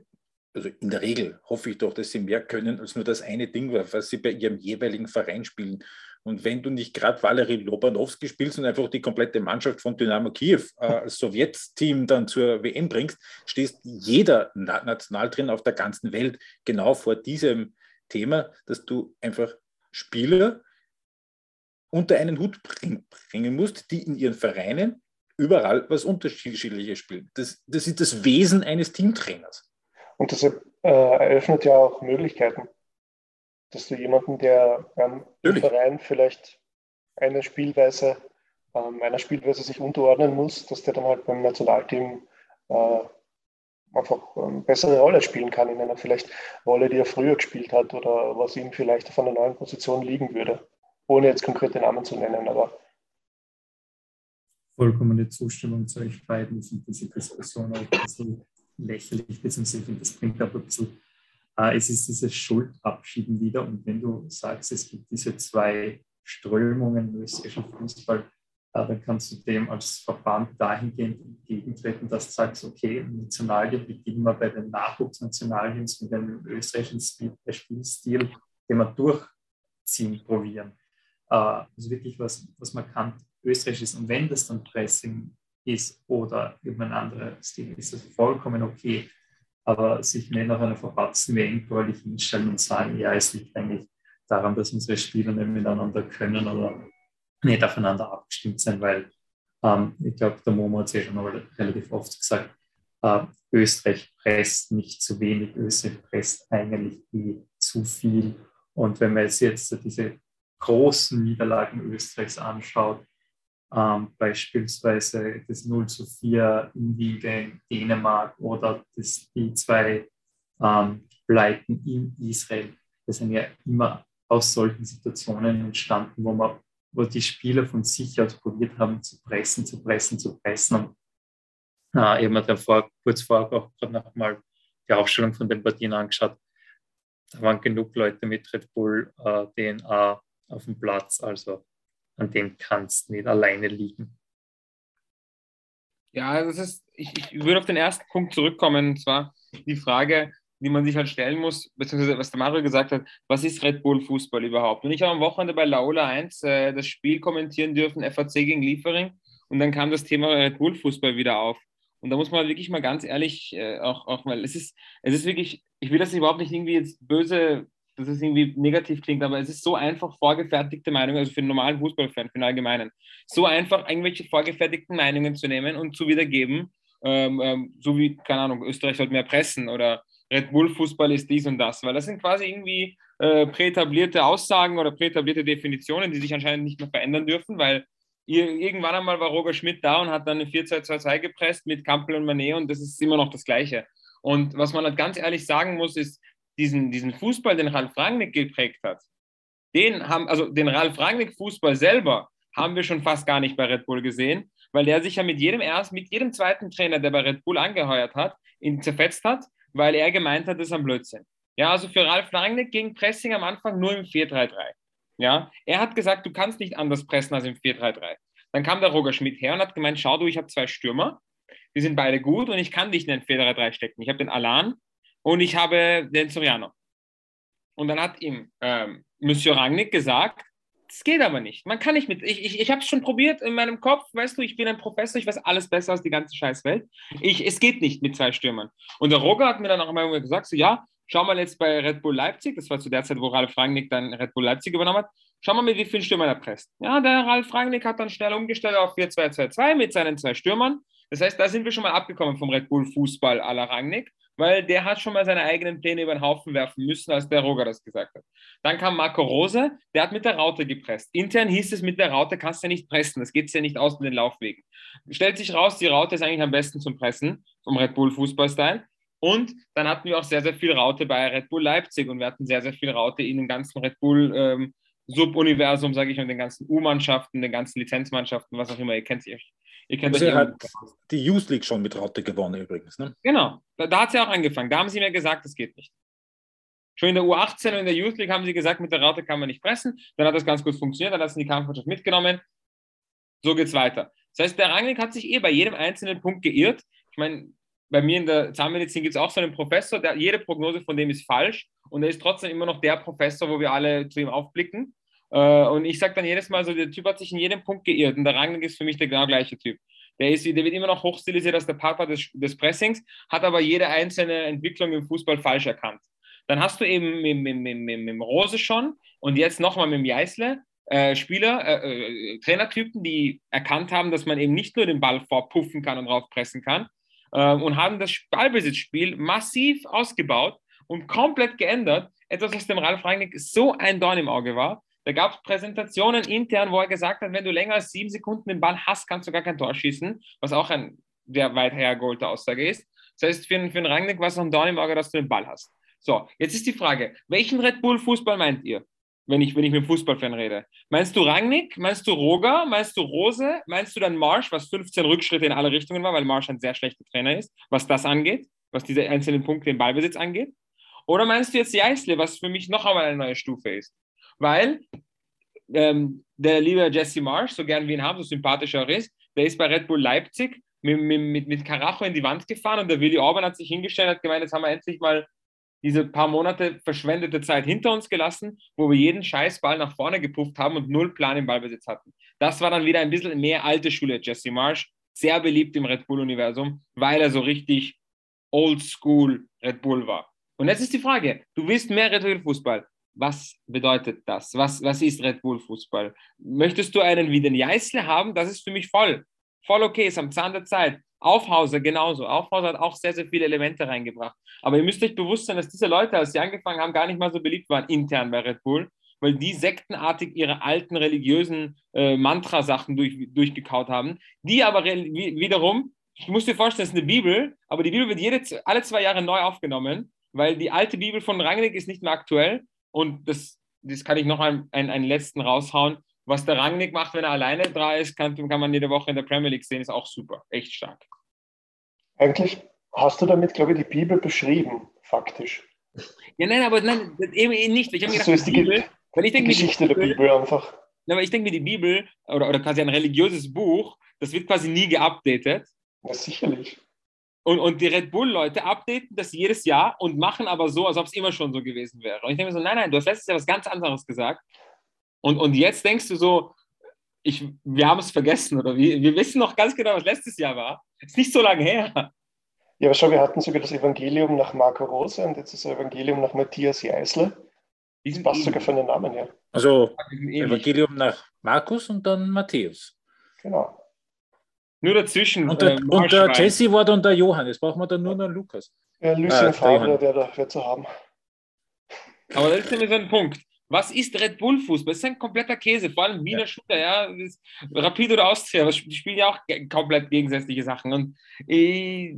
also in der Regel hoffe ich doch, dass sie mehr können als nur das eine Ding, was sie bei ihrem jeweiligen Verein spielen. Und wenn du nicht gerade Valery Lobanowski spielst und einfach die komplette Mannschaft von Dynamo Kiew äh, als Sowjetteam dann zur WM bringst, stehst jeder Nationaltrainer auf der ganzen Welt genau vor diesem Thema, dass du einfach Spieler unter einen Hut bring, bringen musst, die in ihren Vereinen überall was Unterschiedliches spielen. Das, das ist das Wesen eines Teamtrainers. Und das äh, eröffnet ja auch Möglichkeiten, dass du jemanden, der ähm, im Verein vielleicht eine Spielweise, ähm, einer Spielweise sich unterordnen muss, dass der dann halt beim Nationalteam äh, einfach eine ähm, bessere Rolle spielen kann in einer vielleicht Rolle, die er früher gespielt hat oder was ihm vielleicht auf einer neuen Position liegen würde, ohne jetzt konkrete Namen zu nennen, aber vollkommene Zustimmung zu euch beiden. Ich finde diese Diskussion auch ein bisschen lächerlich, beziehungsweise finde, das bringt aber ein bisschen, äh, es ist dieses Schuldabschieden wieder. Und wenn du sagst, es gibt diese zwei Strömungen im österreichischen Fußball, äh, dann kannst du dem als Verband dahingehend entgegentreten, dass du sagst, okay, Nationalien beginnen wir bei den Nachwuchsnationalien mit einem österreichischen Spielstil, den wir durchziehen probieren. Äh, also wirklich was, was markant österreichisch ist. Und wenn das dann Pressing ist oder irgendein anderer Stil, ist das vollkommen okay. Aber sich nicht nach einer verpatzten WM quali hinstellen und sagen, ja, es liegt eigentlich daran, dass unsere Spieler nicht miteinander können oder nicht aufeinander abgestimmt sind, weil ähm, ich glaube, der Momo hat es ja schon mal relativ oft gesagt, äh, Österreich presst nicht zu wenig, Österreich presst eigentlich eh zu viel. Und wenn man jetzt, jetzt diese großen Niederlagen Österreichs anschaut, ähm, beispielsweise das 0 zu 4 in Wien Dänemark oder das, die zwei ähm, Pleiten in Israel. Das sind ja immer aus solchen Situationen entstanden, wo man wo die Spieler von sich aus probiert haben zu pressen, zu pressen, zu pressen. Und äh, ich habe mir dann vor, kurz vorher auch gerade nochmal die Aufstellung von den Partien angeschaut. Da waren genug Leute mit Red Bull äh, DNA auf dem Platz, also an dem kannst nicht alleine liegen. Ja, das ist, ich, ich würde auf den ersten Punkt zurückkommen, und zwar die Frage, die man sich halt stellen muss, beziehungsweise was der Mario gesagt hat, was ist Red Bull Fußball überhaupt? Und ich habe am Wochenende bei Laola 1 äh, das Spiel kommentieren dürfen, FAC gegen Liefering, und dann kam das Thema Red Bull Fußball wieder auf. Und da muss man wirklich mal ganz ehrlich äh, auch, auch mal, es ist, es ist wirklich, ich will das überhaupt nicht irgendwie jetzt böse dass es irgendwie negativ klingt, aber es ist so einfach vorgefertigte Meinungen, also für einen normalen Fußballfan, für den Allgemeinen, so einfach irgendwelche vorgefertigten Meinungen zu nehmen und zu wiedergeben, ähm, ähm, so wie, keine Ahnung, Österreich sollte mehr pressen oder Red Bull Fußball ist dies und das, weil das sind quasi irgendwie äh, präetablierte Aussagen oder präetablierte Definitionen, die sich anscheinend nicht mehr verändern dürfen, weil irgendwann einmal war Roger Schmidt da und hat dann eine 4-2-2-2 gepresst mit Kampel und Manet und das ist immer noch das Gleiche. Und was man halt ganz ehrlich sagen muss, ist, diesen, diesen Fußball, den Ralf Rangnick geprägt hat, den haben, also den Ralf Rangnick Fußball selber haben wir schon fast gar nicht bei Red Bull gesehen, weil der sich ja mit jedem ersten, mit jedem zweiten Trainer, der bei Red Bull angeheuert hat, ihn zerfetzt hat, weil er gemeint hat, das ist ein Blödsinn. Ja, also für Ralf Rangnick ging Pressing am Anfang nur im 4-3-3. Ja, er hat gesagt, du kannst nicht anders pressen als im 4-3-3. Dann kam der Roger Schmidt her und hat gemeint, schau du, ich habe zwei Stürmer, die sind beide gut und ich kann dich in ein 4-3-3 stecken. Ich habe den Alan und ich habe den Soriano. Und dann hat ihm ähm, Monsieur Rangnick gesagt, das geht aber nicht. Man kann nicht mit. Ich, ich, ich habe es schon probiert in meinem Kopf. Weißt du, ich bin ein Professor, ich weiß alles besser als die ganze Scheißwelt. Ich, es geht nicht mit zwei Stürmern. Und der Roger hat mir dann auch immer gesagt: so, Ja, schau mal jetzt bei Red Bull Leipzig. Das war zu der Zeit, wo Ralf Rangnick dann Red Bull Leipzig übernommen hat. Schau mal, mit wie vielen Stürmern er presst. Ja, der Ralf Rangnick hat dann schnell umgestellt auf 4-2-2-2 mit seinen zwei Stürmern. Das heißt, da sind wir schon mal abgekommen vom Red Bull Fußball à la Rangnick weil der hat schon mal seine eigenen Pläne über den Haufen werfen müssen, als der Roger das gesagt hat. Dann kam Marco Rose, der hat mit der Raute gepresst. Intern hieß es, mit der Raute kannst du ja nicht pressen, das geht ja nicht aus mit den Laufwegen. Stellt sich raus, die Raute ist eigentlich am besten zum Pressen, vom Red Bull Fußballstyle. Und dann hatten wir auch sehr, sehr viel Raute bei Red Bull Leipzig und wir hatten sehr, sehr viel Raute in den ganzen Red Bull ähm, Subuniversum, sage ich, und den ganzen U-Mannschaften, den ganzen Lizenzmannschaften, was auch immer, ihr kennt sie. Ihr kennt also hat die Youth League schon mit Raute gewonnen übrigens. Ne? Genau, da, da hat sie auch angefangen. Da haben sie mir gesagt, das geht nicht. Schon in der U18 und in der Youth League haben sie gesagt, mit der Raute kann man nicht pressen. Dann hat das ganz gut funktioniert, dann hat sie die Kampfmannschaft mitgenommen. So geht es weiter. Das heißt, der Rangnick hat sich eh bei jedem einzelnen Punkt geirrt. Ich meine, bei mir in der Zahnmedizin gibt es auch so einen Professor, der jede Prognose von dem ist falsch und er ist trotzdem immer noch der Professor, wo wir alle zu ihm aufblicken. Äh, und ich sage dann jedes Mal so, der Typ hat sich in jedem Punkt geirrt und der Rangnick ist für mich der genau gleiche Typ. Der, ist, der wird immer noch hochstilisiert als der Papa des, des Pressings, hat aber jede einzelne Entwicklung im Fußball falsch erkannt. Dann hast du eben mit, mit, mit, mit, Rose schon und jetzt nochmal mit dem Jeißle äh, Spieler, äh, äh, Trainertypen, die erkannt haben, dass man eben nicht nur den Ball vorpuffen kann und raufpressen kann äh, und haben das Ballbesitzspiel massiv ausgebaut und komplett geändert. Etwas, was dem Ralf Rangnick so ein Dorn im Auge war. Da gab es Präsentationen intern, wo er gesagt hat, wenn du länger als sieben Sekunden den Ball hast, kannst du gar kein Tor schießen, was auch eine sehr weit hergeholte Aussage ist. Das heißt, für, für einen Rangnick war es noch ein Dorn im Auge, dass du den Ball hast. So, jetzt ist die Frage, welchen Red Bull Fußball meint ihr? Wenn ich, wenn ich mit Fußballfan rede. Meinst du Rangnick? Meinst du Roger? Meinst du Rose? Meinst du dann Marsch, was 15 Rückschritte in alle Richtungen war, weil Marsch ein sehr schlechter Trainer ist, was das angeht, was diese einzelnen Punkte im Ballbesitz angeht? Oder meinst du jetzt Jeißle, was für mich noch einmal eine neue Stufe ist? Weil ähm, der liebe Jesse Marsh, so gern wie ihn haben, so sympathisch er ist, der ist bei Red Bull Leipzig mit, mit, mit Karacho in die Wand gefahren und der Willi Orban hat sich hingestellt und hat gemeint, jetzt haben wir endlich mal diese paar Monate verschwendete Zeit hinter uns gelassen, wo wir jeden Scheißball nach vorne gepufft haben und null Plan im Ballbesitz hatten. Das war dann wieder ein bisschen mehr alte Schule, Jesse Marsh, sehr beliebt im Red Bull-Universum, weil er so richtig oldschool Red Bull war. Und jetzt ist die Frage, du willst mehr Red Bull-Fußball was bedeutet das? Was, was ist Red Bull Fußball? Möchtest du einen wie den Jeißle haben? Das ist für mich voll, voll okay, ist am Zahn der Zeit. Aufhauser genauso. Aufhauser hat auch sehr, sehr viele Elemente reingebracht. Aber ihr müsst euch bewusst sein, dass diese Leute, als sie angefangen haben, gar nicht mal so beliebt waren intern bei Red Bull, weil die sektenartig ihre alten religiösen äh, Mantra-Sachen durch, durchgekaut haben, die aber wiederum, ich muss dir vorstellen, das ist eine Bibel, aber die Bibel wird jede, alle zwei Jahre neu aufgenommen, weil die alte Bibel von Rangnick ist nicht mehr aktuell und das, das kann ich noch einen, einen, einen letzten raushauen. was der Rangnick macht, wenn er alleine da ist, kann, kann man jede Woche in der Premier League sehen, ist auch super. Echt stark. Eigentlich hast du damit, glaube ich, die Bibel beschrieben, faktisch. Ja, nein, aber nein, eben nicht. Ich habe gedacht, so ist die, Bibel, ich denke, die Geschichte Bibel, der Bibel einfach. Aber ich denke mir, die Bibel oder, oder quasi ein religiöses Buch, das wird quasi nie geupdatet. Ja, sicherlich. Und, und die Red Bull-Leute updaten das jedes Jahr und machen aber so, als ob es immer schon so gewesen wäre. Und ich denke mir so, nein, nein, du hast letztes Jahr was ganz anderes gesagt. Und, und jetzt denkst du so, ich, wir haben es vergessen oder wir, wir wissen noch ganz genau, was letztes Jahr war. Ist nicht so lange her. Ja, aber schau, wir hatten sogar das Evangelium nach Marco Rose und jetzt das Evangelium nach Matthias Jeißle. Das passt ähnlich. sogar von den Namen her. Also Evangelium nach Markus und dann Matthäus. Genau. Nur dazwischen. Und der, äh, und der Jesse war dann der Johann. Jetzt brauchen wir dann nur noch Lukas. Ja, Lucien äh, Favre, der da wird zu haben. Aber das ist nämlich so ein Punkt. Was ist Red Bull Fußball? Das ist ein kompletter Käse, vor allem Wiener ja. Shooter, ja. Rapid oder Austria, die spielen ja auch komplett gegensätzliche Sachen. Und äh,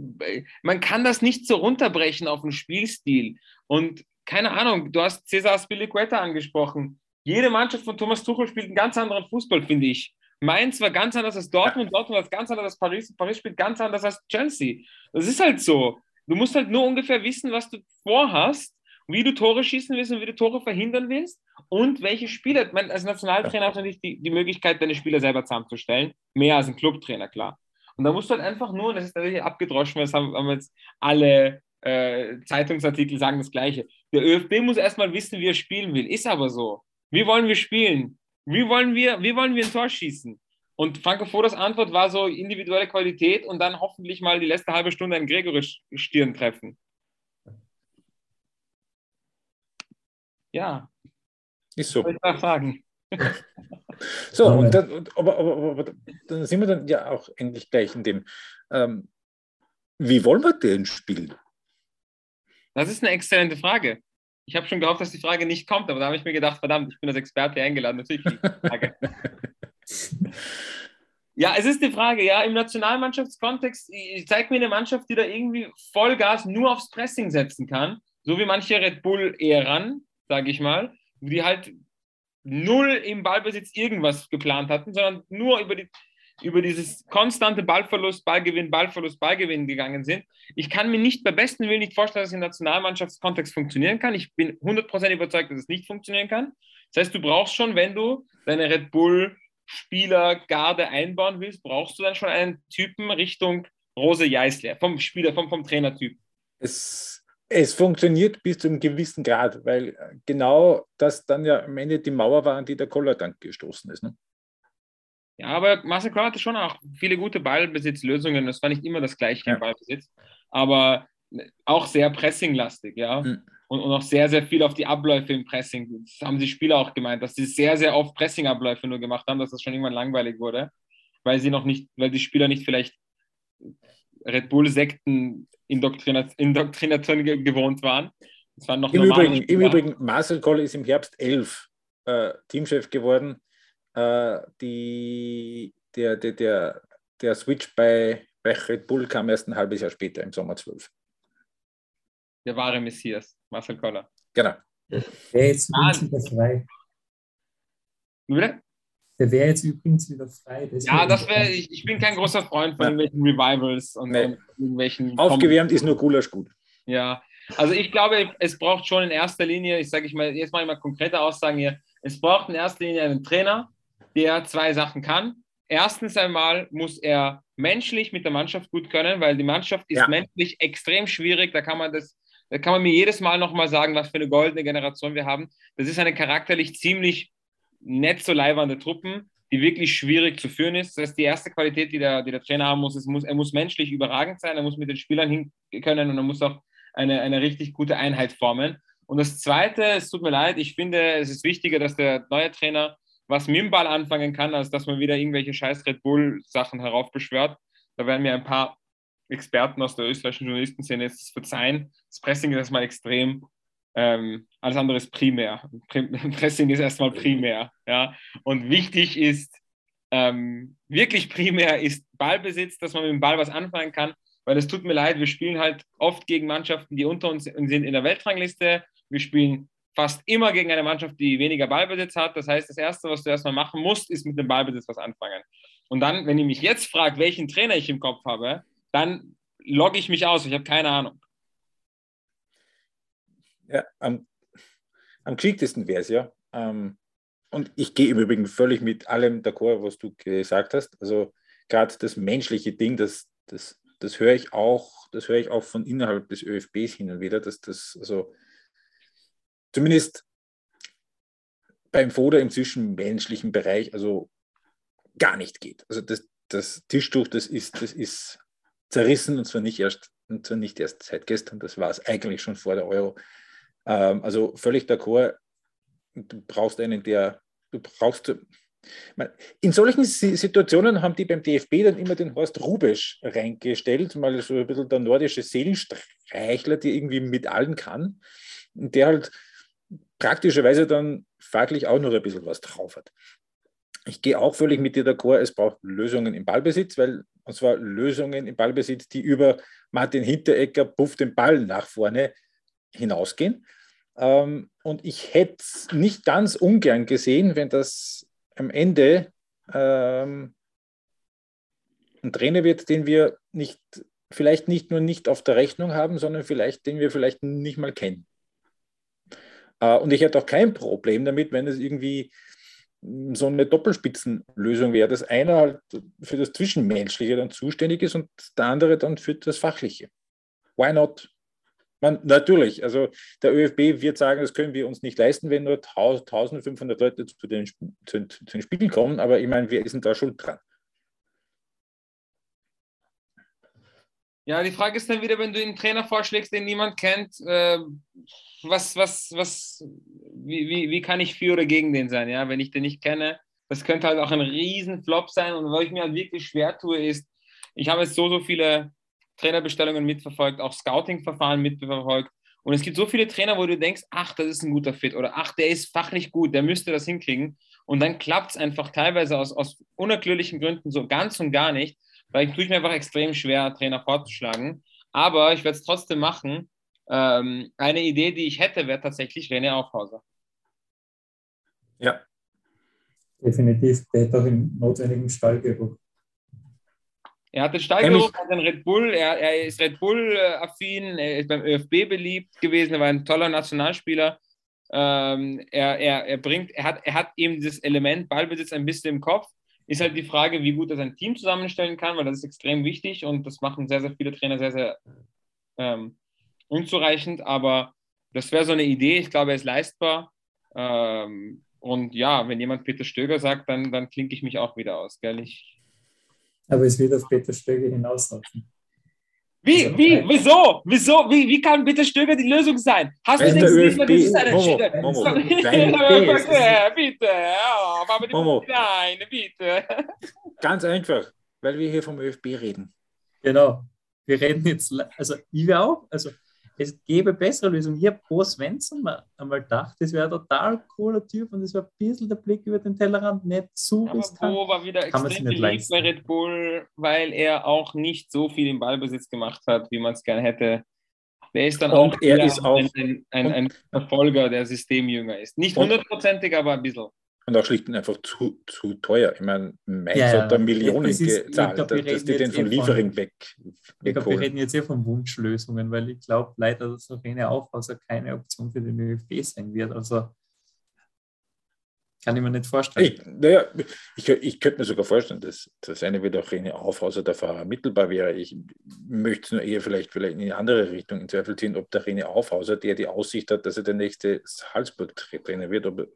man kann das nicht so runterbrechen auf einen Spielstil. Und keine Ahnung, du hast Cesar Spilicueta angesprochen. Jede Mannschaft von Thomas Tuchel spielt einen ganz anderen Fußball, finde ich. Mainz war ganz anders als Dortmund, Dortmund war ganz anders als Paris, Paris spielt ganz anders als Chelsea. Das ist halt so. Du musst halt nur ungefähr wissen, was du vorhast wie du Tore schießen willst und wie du Tore verhindern willst und welche Spieler. Man, als Nationaltrainer hast du natürlich die, die Möglichkeit, deine Spieler selber zusammenzustellen. Mehr als ein Clubtrainer, klar. Und da musst du halt einfach nur, das ist natürlich abgedroschen, weil das haben, haben jetzt alle äh, Zeitungsartikel sagen das Gleiche. Der ÖFB muss erstmal wissen, wie er spielen will. Ist aber so. Wie wollen wir spielen? Wie wollen wir, wie wollen wir ein Tor schießen? Und Franco Fodas Antwort war so individuelle Qualität und dann hoffentlich mal die letzte halbe Stunde ein Gregorisch Stirn treffen. Ja. Ist so. ich sagen. so, und dann, aber, aber, aber, dann sind wir dann ja auch eigentlich gleich in dem, ähm, wie wollen wir denn spielen? Das ist eine exzellente Frage. Ich habe schon gehofft, dass die Frage nicht kommt, aber da habe ich mir gedacht, verdammt, ich bin als Experte eingeladen. Natürlich ja, es ist die Frage, ja, im Nationalmannschaftskontext, zeig mir eine Mannschaft, die da irgendwie Vollgas nur aufs Pressing setzen kann, so wie manche Red Bull-Äran, sage ich mal, die halt null im Ballbesitz irgendwas geplant hatten, sondern nur über, die, über dieses konstante Ballverlust, Ballgewinn, Ballverlust, Ballgewinn gegangen sind. Ich kann mir nicht bei besten Willen nicht vorstellen, dass es im Nationalmannschaftskontext funktionieren kann. Ich bin 100% überzeugt, dass es nicht funktionieren kann. Das heißt, du brauchst schon, wenn du deine Red Bull Spieler Garde einbauen willst, brauchst du dann schon einen Typen Richtung Rose Jeißler, vom Spieler, vom, vom Trainertyp. Es es funktioniert bis zu einem gewissen Grad, weil genau das dann ja am Ende die Mauer war, an die der Koller dann gestoßen ist. Ne? Ja, aber Marcel Koller hatte schon auch viele gute Ballbesitzlösungen. Das war nicht immer das gleiche ja. im Ballbesitz, aber auch sehr pressinglastig, ja. Mhm. Und, und auch sehr, sehr viel auf die Abläufe im Pressing. Das haben die Spieler auch gemeint, dass sie sehr, sehr oft Pressingabläufe nur gemacht haben, dass das schon irgendwann langweilig wurde, weil sie noch nicht, weil die Spieler nicht vielleicht Red Bull-Sekten Indoktrination gewohnt waren. Das waren noch Im, Übrigen, Im Übrigen, Marcel Koll ist im Herbst 11 äh, Teamchef geworden. Äh, die, der, der, der, der Switch bei, bei Red Bull kam erst ein halbes Jahr später, im Sommer 12. Der wahre Messias, Marcel Koller. Genau. Der ist übrigens frei. Wie der wäre jetzt übrigens wieder frei. Ja, das wäre, ich, ich, bin kein großer Freund von irgendwelchen Revivals und, nee. irgendwelchen. Aufgewärmt ist nur Gulasch gut. Ja, also ich glaube, es braucht schon in erster Linie, ich sage ich mal, jetzt mache ich mal konkrete Aussagen hier, es braucht in erster Linie einen Trainer, der zwei Sachen kann. Erstens einmal muss er menschlich mit der Mannschaft gut können, weil die Mannschaft ist ja. menschlich extrem schwierig. Da kann man das, da kann man mir jedes Mal nochmal sagen, was für eine goldene Generation wir haben. Das ist eine charakterlich ziemlich nicht so leibernde Truppen, die wirklich schwierig zu führen ist. Das heißt, die erste Qualität, die der, die der Trainer haben muss, ist, muss, er muss menschlich überragend sein, er muss mit den Spielern hin können und er muss auch eine, eine richtig gute Einheit formen. Und das Zweite, es tut mir leid, ich finde, es ist wichtiger, dass der neue Trainer was mit dem Ball anfangen kann, als dass man wieder irgendwelche scheiß Red Bull-Sachen heraufbeschwört. Da werden mir ein paar Experten aus der österreichischen Journalistenszene jetzt verzeihen. Das Pressing ist erstmal extrem ähm, alles andere ist primär. Pressing ist erstmal primär. Ja? Und wichtig ist, ähm, wirklich primär ist Ballbesitz, dass man mit dem Ball was anfangen kann, weil es tut mir leid, wir spielen halt oft gegen Mannschaften, die unter uns sind in der Weltrangliste. Wir spielen fast immer gegen eine Mannschaft, die weniger Ballbesitz hat. Das heißt, das Erste, was du erstmal machen musst, ist mit dem Ballbesitz was anfangen. Und dann, wenn ihr mich jetzt fragt, welchen Trainer ich im Kopf habe, dann logge ich mich aus. Ich habe keine Ahnung. Ja, am, am geschicktesten wäre es ja. Ähm, und ich gehe im Übrigen völlig mit allem d'accord, was du gesagt hast. Also gerade das menschliche Ding, das, das, das höre ich auch, das höre ich auch von innerhalb des ÖFBs hin und wieder, dass das, also zumindest beim Foder im zwischenmenschlichen Bereich, also gar nicht geht. Also das, das Tischtuch, das ist, das ist zerrissen und zwar nicht erst, und zwar nicht erst seit gestern, das war es eigentlich schon vor der Euro. Ähm, also völlig d'accord, du brauchst einen, der, du brauchst, in solchen Situationen haben die beim DFB dann immer den Horst Rubesch reingestellt, mal so ein bisschen der nordische Seelenstreichler, der irgendwie mit allen kann und der halt praktischerweise dann fachlich auch noch ein bisschen was drauf hat. Ich gehe auch völlig mit dir d'accord, es braucht Lösungen im Ballbesitz, weil, und zwar Lösungen im Ballbesitz, die über Martin Hinteregger, puff den Ball nach vorne hinausgehen. Ähm, und ich hätte es nicht ganz ungern gesehen, wenn das am Ende ähm, ein Trainer wird, den wir nicht, vielleicht nicht nur nicht auf der Rechnung haben, sondern vielleicht, den wir vielleicht nicht mal kennen. Äh, und ich hätte auch kein Problem damit, wenn es irgendwie so eine Doppelspitzenlösung wäre, dass einer halt für das Zwischenmenschliche dann zuständig ist und der andere dann für das Fachliche. Why not? Man, natürlich, also der ÖFB wird sagen, das können wir uns nicht leisten, wenn nur 1500 Leute zu den, zu, zu den Spielen kommen, aber ich meine, ist denn da schuld dran? Ja, die Frage ist dann wieder, wenn du einen Trainer vorschlägst, den niemand kennt, äh, was, was, was, wie, wie, wie kann ich für oder gegen den sein, ja, wenn ich den nicht kenne? Das könnte halt auch ein Riesenflop sein. Und was ich mir halt wirklich schwer tue, ist, ich habe jetzt so, so viele Trainerbestellungen mitverfolgt, auch Scouting-Verfahren mitverfolgt. Und es gibt so viele Trainer, wo du denkst, ach, das ist ein guter Fit oder ach, der ist fachlich gut, der müsste das hinkriegen. Und dann klappt es einfach teilweise aus, aus unerklärlichen Gründen so ganz und gar nicht, weil ich tue mir einfach extrem schwer, Trainer vorzuschlagen, aber ich werde es trotzdem machen, ähm, eine Idee, die ich hätte, wäre tatsächlich René Aufhauser. Ja. Definitiv. Der hat auch den notwendigen Stallgeruch. Er hat den Stallgeruch, hat den Red Bull, er, er ist Red Bull-affin, er ist beim ÖFB beliebt gewesen, er war ein toller Nationalspieler. Ähm, er, er, er, bringt, er, hat, er hat eben dieses Element Ballbesitz ein bisschen im Kopf. Ist halt die Frage, wie gut er sein Team zusammenstellen kann, weil das ist extrem wichtig und das machen sehr, sehr viele Trainer sehr, sehr ähm, unzureichend, aber das wäre so eine Idee. Ich glaube, er ist leistbar. Ähm, und ja, wenn jemand Peter Stöger sagt, dann, dann klinke ich mich auch wieder aus. Gell? Ich, aber es wird auf Peter Stöger hinauslaufen. Wie, also, wie, wieso, wieso, wie, wie kann Peter Stöger die Lösung sein? Hast du nichts gesehen, das ist eine Momo, Momo, bitte, bitte, ja, aber die Momo. Nein, bitte. Ganz einfach, weil wir hier vom ÖFB reden. Genau. Wir reden jetzt, also ich auch, also es gäbe bessere Lösungen. Ich habe Bo Svensson mal einmal gedacht, das wäre ein total cooler Typ und das wäre ein bisschen der Blick über den Tellerrand, nicht zu Aber Bo war wieder Kann extrem beliebt bei Red Bull, weil er auch nicht so viel im Ballbesitz gemacht hat, wie man es gerne hätte. Der ist dann und auch, er ist auch ein, ein, ein, Verfolger, der Systemjünger ist. Nicht hundertprozentig, aber ein bisschen. Und auch schlicht und einfach zu, zu teuer. Ich meine, Mainz ja, hat da Millionen ist, gezahlt, glaub, dass die den von Liefering weg. Ich glaube, wir reden jetzt hier von Wunschlösungen, weil ich glaube leider, dass Arena Aufhauser keine Option für den ÖFB sein wird. Also kann ich mir nicht vorstellen. Ich, naja, ich, ich könnte mir sogar vorstellen, dass das eine wird auch René Aufhauser der Fahrer mittelbar wäre. Ich möchte es nur eher vielleicht, vielleicht in eine andere Richtung in Zweifel ziehen, ob der René Aufhauser, der die Aussicht hat, dass er der nächste Salzburg-Trainer wird, ob,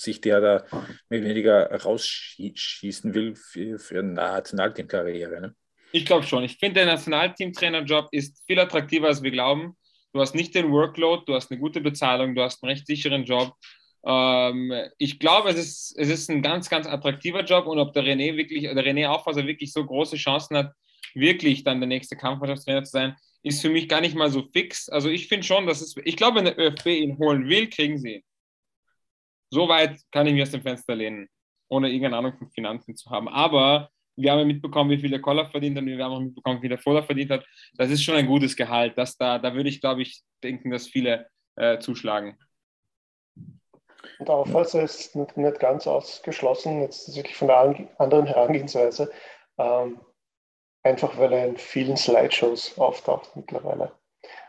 sich der da mehr oder weniger rausschießen will für, für eine Nationalteamkarriere. Ne? Ich glaube schon. Ich finde, der Nationalteamtrainerjob ist viel attraktiver, als wir glauben. Du hast nicht den Workload, du hast eine gute Bezahlung, du hast einen recht sicheren Job. Ähm, ich glaube, es ist, es ist ein ganz, ganz attraktiver Job und ob der René wirklich, der René Aufpasser wirklich so große Chancen hat, wirklich dann der nächste Kampfmannschaftstrainer zu sein, ist für mich gar nicht mal so fix. Also ich finde schon, dass es, ich glaube, wenn der ÖFB ihn holen will, kriegen sie ihn. So weit kann ich mich aus dem Fenster lehnen, ohne irgendeine Ahnung von Finanzen zu haben. Aber wir haben ja mitbekommen, wie viel der Koller verdient hat und wir haben auch mitbekommen, wie viel der Voller verdient hat. Das ist schon ein gutes Gehalt. Das da, da würde ich, glaube ich, denken, dass viele äh, zuschlagen. Und Aufwasser ist nicht, nicht, ganz ausgeschlossen, jetzt wirklich von der anderen Herangehensweise, ähm, einfach weil er in vielen Slideshows auftaucht mittlerweile.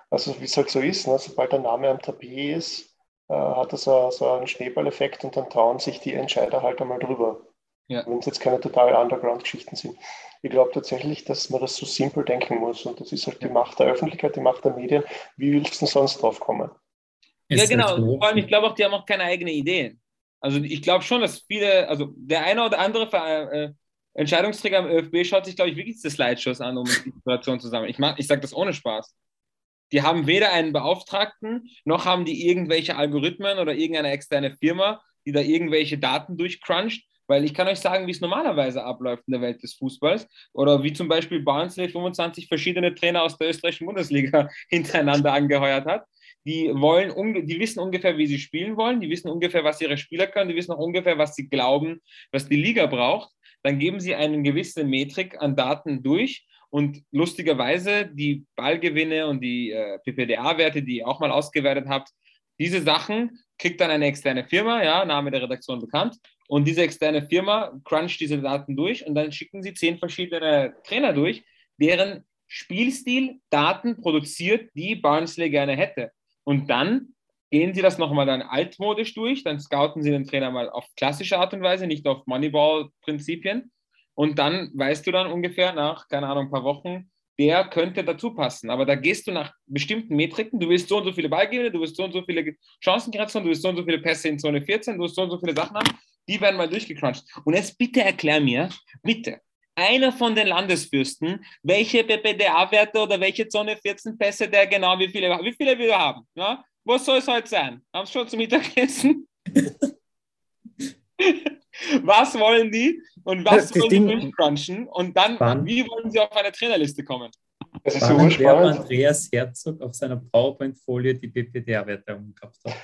Also wie es halt so ist, ne? sobald der Name am Tapet ist, äh, hat er so, so einen Schneeballeffekt und dann trauen sich die Entscheider halt einmal drüber. Ja. Wenn es jetzt keine total Underground-Geschichten sind. Ich glaube tatsächlich, dass man das so simpel denken muss. Und das ist halt die Macht der Öffentlichkeit, die Macht der Medien. Wie willst du denn sonst drauf kommen? Ja, genau. Vor allem, ich glaube auch, die haben auch keine eigenen Ideen. Also ich glaube schon, dass viele, also der eine oder andere äh, Entscheidungsträger am ÖFB schaut sich, glaube ich, wirklich die Slideshows an, um die Situation zu sammeln. Ich, ich sage das ohne Spaß. Die haben weder einen Beauftragten, noch haben die irgendwelche Algorithmen oder irgendeine externe Firma, die da irgendwelche Daten durchcruncht, weil ich kann euch sagen, wie es normalerweise abläuft in der Welt des Fußballs. Oder wie zum Beispiel Barnsley 25 verschiedene Trainer aus der österreichischen Bundesliga hintereinander angeheuert hat. Die wollen, die wissen ungefähr, wie sie spielen wollen, die wissen ungefähr, was ihre Spieler können, die wissen auch ungefähr, was sie glauben, was die Liga braucht. Dann geben sie eine gewisse Metrik an Daten durch und lustigerweise die Ballgewinne und die äh, PPDA-Werte, die ihr auch mal ausgewertet habt, diese Sachen kriegt dann eine externe Firma, ja, Name der Redaktion bekannt, und diese externe Firma cruncht diese Daten durch und dann schicken sie zehn verschiedene Trainer durch, deren Spielstil Daten produziert, die Barnsley gerne hätte. Und dann gehen sie das nochmal dann altmodisch durch, dann scouten sie den Trainer mal auf klassische Art und Weise, nicht auf Moneyball-Prinzipien. Und dann weißt du dann ungefähr nach, keine Ahnung, ein paar Wochen, der könnte dazu passen. Aber da gehst du nach bestimmten Metriken. Du willst so und so viele Ballgewinne, du willst so und so viele Chancenkreationen, du willst so und so viele Pässe in Zone 14, du willst so und so viele Sachen haben. Die werden mal durchgecrunched. Und jetzt bitte erklär mir, bitte, einer von den Landesfürsten, welche PPDA-Werte oder welche Zone 14 Pässe der genau, wie viele, wie viele wir haben. Ja? Was soll es heute sein? Haben Sie schon zum Mittagessen? was wollen die und was wollen die durchcrunchen? Und dann, Wann? wie wollen sie auf eine Trainerliste kommen? Das ist so spannend. Andreas Herzog auf seiner PowerPoint-Folie die PPDA-Werte umgehabt hat.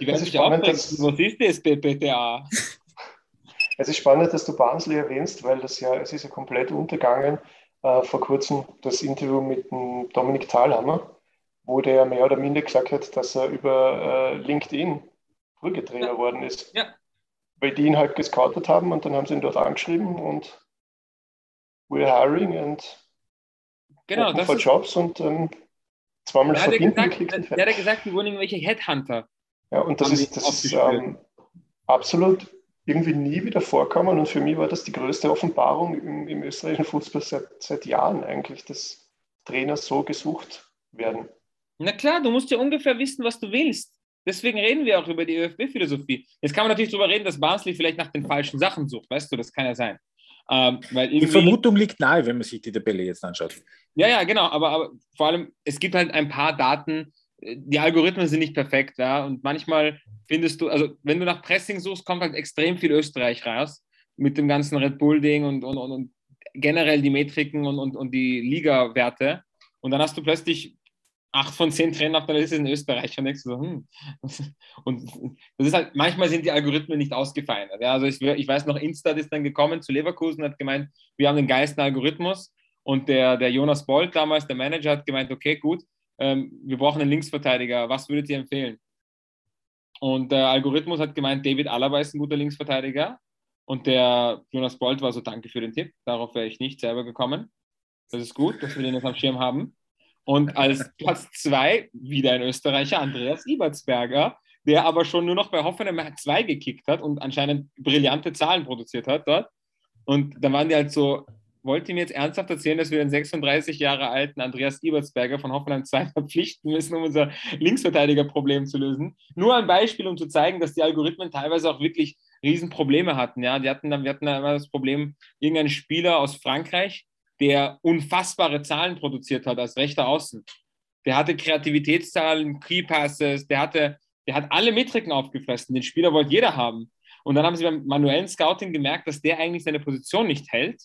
Die werden sich auch denken, was ist das PPTA? Es ist spannend, dass du Barnsley erwähnst, weil das ja, es ist ja komplett untergegangen. Äh, vor kurzem das Interview mit dem Dominik Thalhammer, wo der mehr oder minder gesagt hat, dass er über äh, LinkedIn Brüggetrainer ja. worden ist. Ja. Weil die ihn halt gescoutet haben und dann haben sie ihn dort angeschrieben und we're hiring and genau, for Jobs und ähm, zweimal verbinden geklickt. Der hat gesagt, die wurden irgendwelche Headhunter ja, und das ist, das ist ähm, absolut irgendwie nie wieder vorkommen. Und für mich war das die größte Offenbarung im, im österreichischen Fußball seit, seit Jahren eigentlich, dass Trainer so gesucht werden. Na klar, du musst ja ungefähr wissen, was du willst. Deswegen reden wir auch über die ÖFB-Philosophie. Jetzt kann man natürlich darüber reden, dass Barnsley vielleicht nach den falschen Sachen sucht. Weißt du, das kann ja sein. Ähm, die Vermutung liegt nahe, wenn man sich die Tabelle jetzt anschaut. Ja, ja, genau. Aber, aber vor allem, es gibt halt ein paar Daten, die Algorithmen sind nicht perfekt, ja. Und manchmal findest du, also wenn du nach Pressing suchst, kommt halt extrem viel Österreich raus mit dem ganzen Red Bull-Ding und, und, und, und, generell die Metriken und, und, und die Liga-Werte. Und dann hast du plötzlich acht von zehn Trainer auf der Liste in Österreich und denkst so, hm. Und das ist halt, manchmal sind die Algorithmen nicht ausgefeinert. Ja, also ich, ich weiß noch, Instat ist dann gekommen zu Leverkusen und hat gemeint, wir haben den geilsten Algorithmus. Und der, der Jonas Bolt damals, der Manager, hat gemeint, okay, gut, ähm, wir brauchen einen Linksverteidiger, was würdet ihr empfehlen? Und der Algorithmus hat gemeint, David Alaba ist ein guter Linksverteidiger. Und der Jonas Bolt war so, danke für den Tipp. Darauf wäre ich nicht selber gekommen. Das ist gut, dass wir den jetzt am Schirm haben. Und als Platz zwei wieder ein Österreicher, Andreas Ibertsberger, der aber schon nur noch bei Hoffenheim 2 gekickt hat und anscheinend brillante Zahlen produziert hat dort. Und da waren die halt so, wollt ihr mir jetzt ernsthaft erzählen, dass wir den 36 Jahre alten Andreas Ebertsberger von Hoffenheim 2 verpflichten müssen, um unser Linksverteidigerproblem zu lösen? Nur ein Beispiel, um zu zeigen, dass die Algorithmen teilweise auch wirklich Riesenprobleme hatten. Ja, die hatten dann, wir hatten dann immer das Problem, irgendein Spieler aus Frankreich, der unfassbare Zahlen produziert hat als rechter Außen. Der hatte Kreativitätszahlen, Key Passes, der hatte, der hat alle Metriken aufgefressen. Den Spieler wollte jeder haben. Und dann haben sie beim manuellen Scouting gemerkt, dass der eigentlich seine Position nicht hält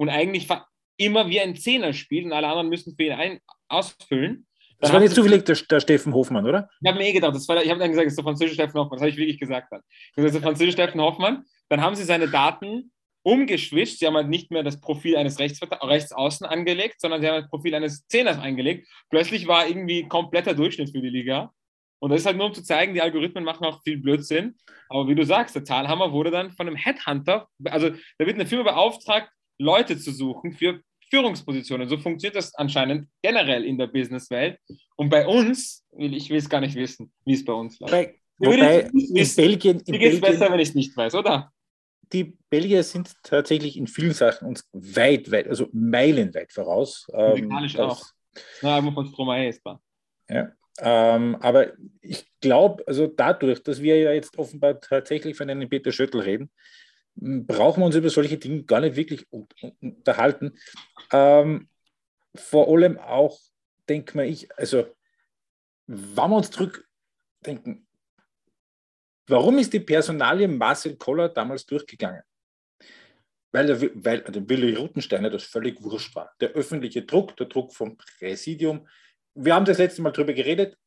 und eigentlich immer wie ein Zehner spielt und alle anderen müssen für ihn ein ausfüllen. Das war nicht zufällig der, der Steffen Hofmann, oder? Ich habe mir eh gedacht, das war, ich habe dann gesagt, das ist der französische Steffen Hoffmann. Das habe ich wirklich gesagt. Dann. Das ist der französische Steffen Hoffmann. Dann haben sie seine Daten umgeschwischt. Sie haben halt nicht mehr das Profil eines Rechts, Rechtsaußen angelegt, sondern sie haben das Profil eines Zehners eingelegt. Plötzlich war irgendwie kompletter Durchschnitt für die Liga. Und das ist halt nur, um zu zeigen, die Algorithmen machen auch viel Blödsinn. Aber wie du sagst, der Zahlhammer wurde dann von einem Headhunter, also da wird eine Firma beauftragt, Leute zu suchen für Führungspositionen. So funktioniert das anscheinend generell in der Businesswelt. Und bei uns, ich will es gar nicht wissen, wie es bei uns läuft. Bei, wobei in Belgien. Geht es besser, wenn ich es nicht weiß, oder? Die Belgier sind tatsächlich in vielen Sachen uns weit, weit, also meilenweit voraus. Musikalisch ähm, auch. Na, aber von Stromae ist. Ja. Ähm, aber ich glaube, also dadurch, dass wir ja jetzt offenbar tatsächlich von einem Peter Schöttl reden, brauchen wir uns über solche Dinge gar nicht wirklich unterhalten. Ähm, vor allem auch, denke mal ich, also wenn wir uns zurückdenken, warum ist die Personalie Marcel Koller damals durchgegangen? Weil der, weil der Willi Rutensteiner das völlig wurscht war. Der öffentliche Druck, der Druck vom Präsidium, wir haben das letzte Mal darüber geredet,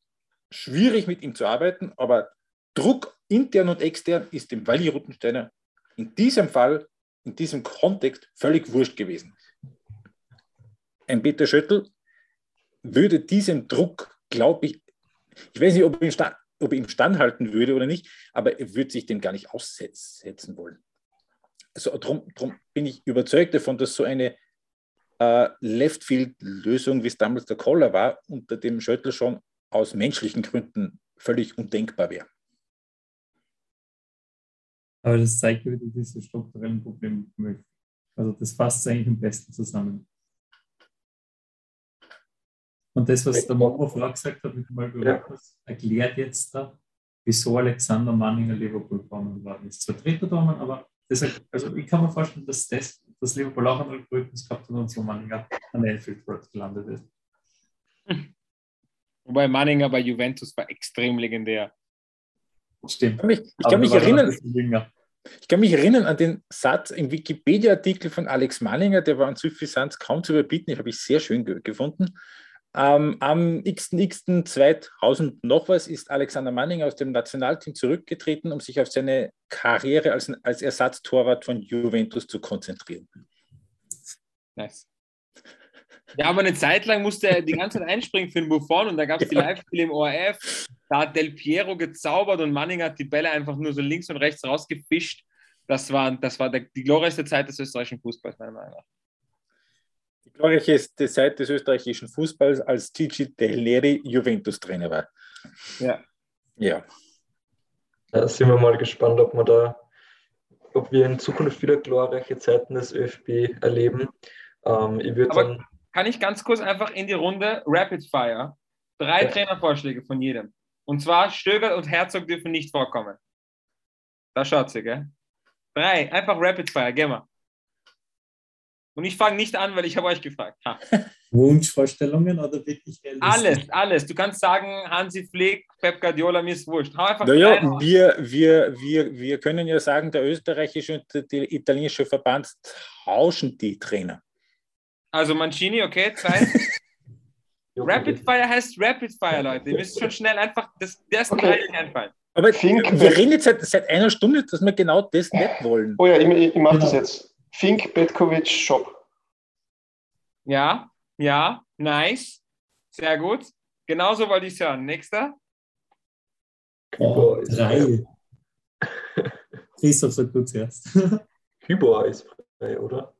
schwierig mit ihm zu arbeiten, aber Druck intern und extern ist dem Walli Ruttensteiner in diesem Fall, in diesem Kontext völlig wurscht gewesen. Ein Peter Schöttl würde diesem Druck, glaube ich, ich weiß nicht, ob er, stand, ob er ihm standhalten würde oder nicht, aber er würde sich dem gar nicht aussetzen wollen. Also darum bin ich überzeugt davon, dass so eine äh, Leftfield-Lösung, wie es damals der Koller war, unter dem Schöttl schon aus menschlichen Gründen völlig undenkbar wäre. Aber das zeigt wieder diese strukturellen Probleme. Also das fasst eigentlich am besten zusammen. Und das, was der Maurer vorher gesagt hat mit Marco ja. erklärt jetzt da, wieso Alexander Manninger Liverpool gewonnen worden ist. Zwar dritter Dormann, aber das, also ich kann mir vorstellen, dass das dass Liverpool auch einen Algorithmus gehabt hat und so Manninger an Anfield Road gelandet ist. Wobei Manninger bei Juventus war extrem legendär. Stimmt. Ich kann mich, ich kann mich erinnern. Ich kann mich erinnern an den Satz im Wikipedia-Artikel von Alex Manninger, der war an Suffisanz kaum zu überbieten, den habe ich sehr schön gefunden. Ähm, am xx.2000 noch was ist Alexander Manninger aus dem Nationalteam zurückgetreten, um sich auf seine Karriere als, als Ersatztorwart von Juventus zu konzentrieren. Nice. Ja, aber eine Zeit lang musste er die ganze Zeit einspringen für den Buffon und da gab es die Live-Spiele im ORF. Da hat Del Piero gezaubert und Manninger hat die Bälle einfach nur so links und rechts rausgefischt. Das war, das war der, die glorreichste Zeit des österreichischen Fußballs, meiner Meinung nach glorreichste Zeit des österreichischen Fußballs, als Gigi Del Neri Juventus-Trainer war. Ja. Ja. Da sind wir mal gespannt, ob wir da, ob wir in Zukunft wieder glorreiche Zeiten des ÖFB erleben. Ähm, ich würde dann. Kann ich ganz kurz einfach in die Runde Rapid Fire? Drei ja. Trainervorschläge von jedem. Und zwar Stöger und Herzog dürfen nicht vorkommen. Da schaut sie, gell? Drei, einfach Rapid Fire, geh mal. Und ich fange nicht an, weil ich habe euch gefragt. Ha. Wunschvorstellungen oder wirklich Alles, alles. Du kannst sagen, Hansi Flick, Pep Guardiola, mir ist wurscht. Hau einfach naja, wir, wir, wir, wir können ja sagen, der österreichische und der italienische Verband tauschen die Trainer. Also Mancini, okay, zwei. Rapid Fire heißt Rapid Fire, Leute. Ihr müsst schon schnell einfach das erste okay. Teil einfallen. Aber Fink, wir reden jetzt seit, seit, einer Stunde, dass wir genau das nicht wollen. Oh ja, ich, ich mache das jetzt. Fink Petkovic Shop. Ja, ja, nice. Sehr gut. Genauso wollte ich es hören. Nächster. Oh, drei. Christoph sagt du zuerst. Kübauer ist frei, oder?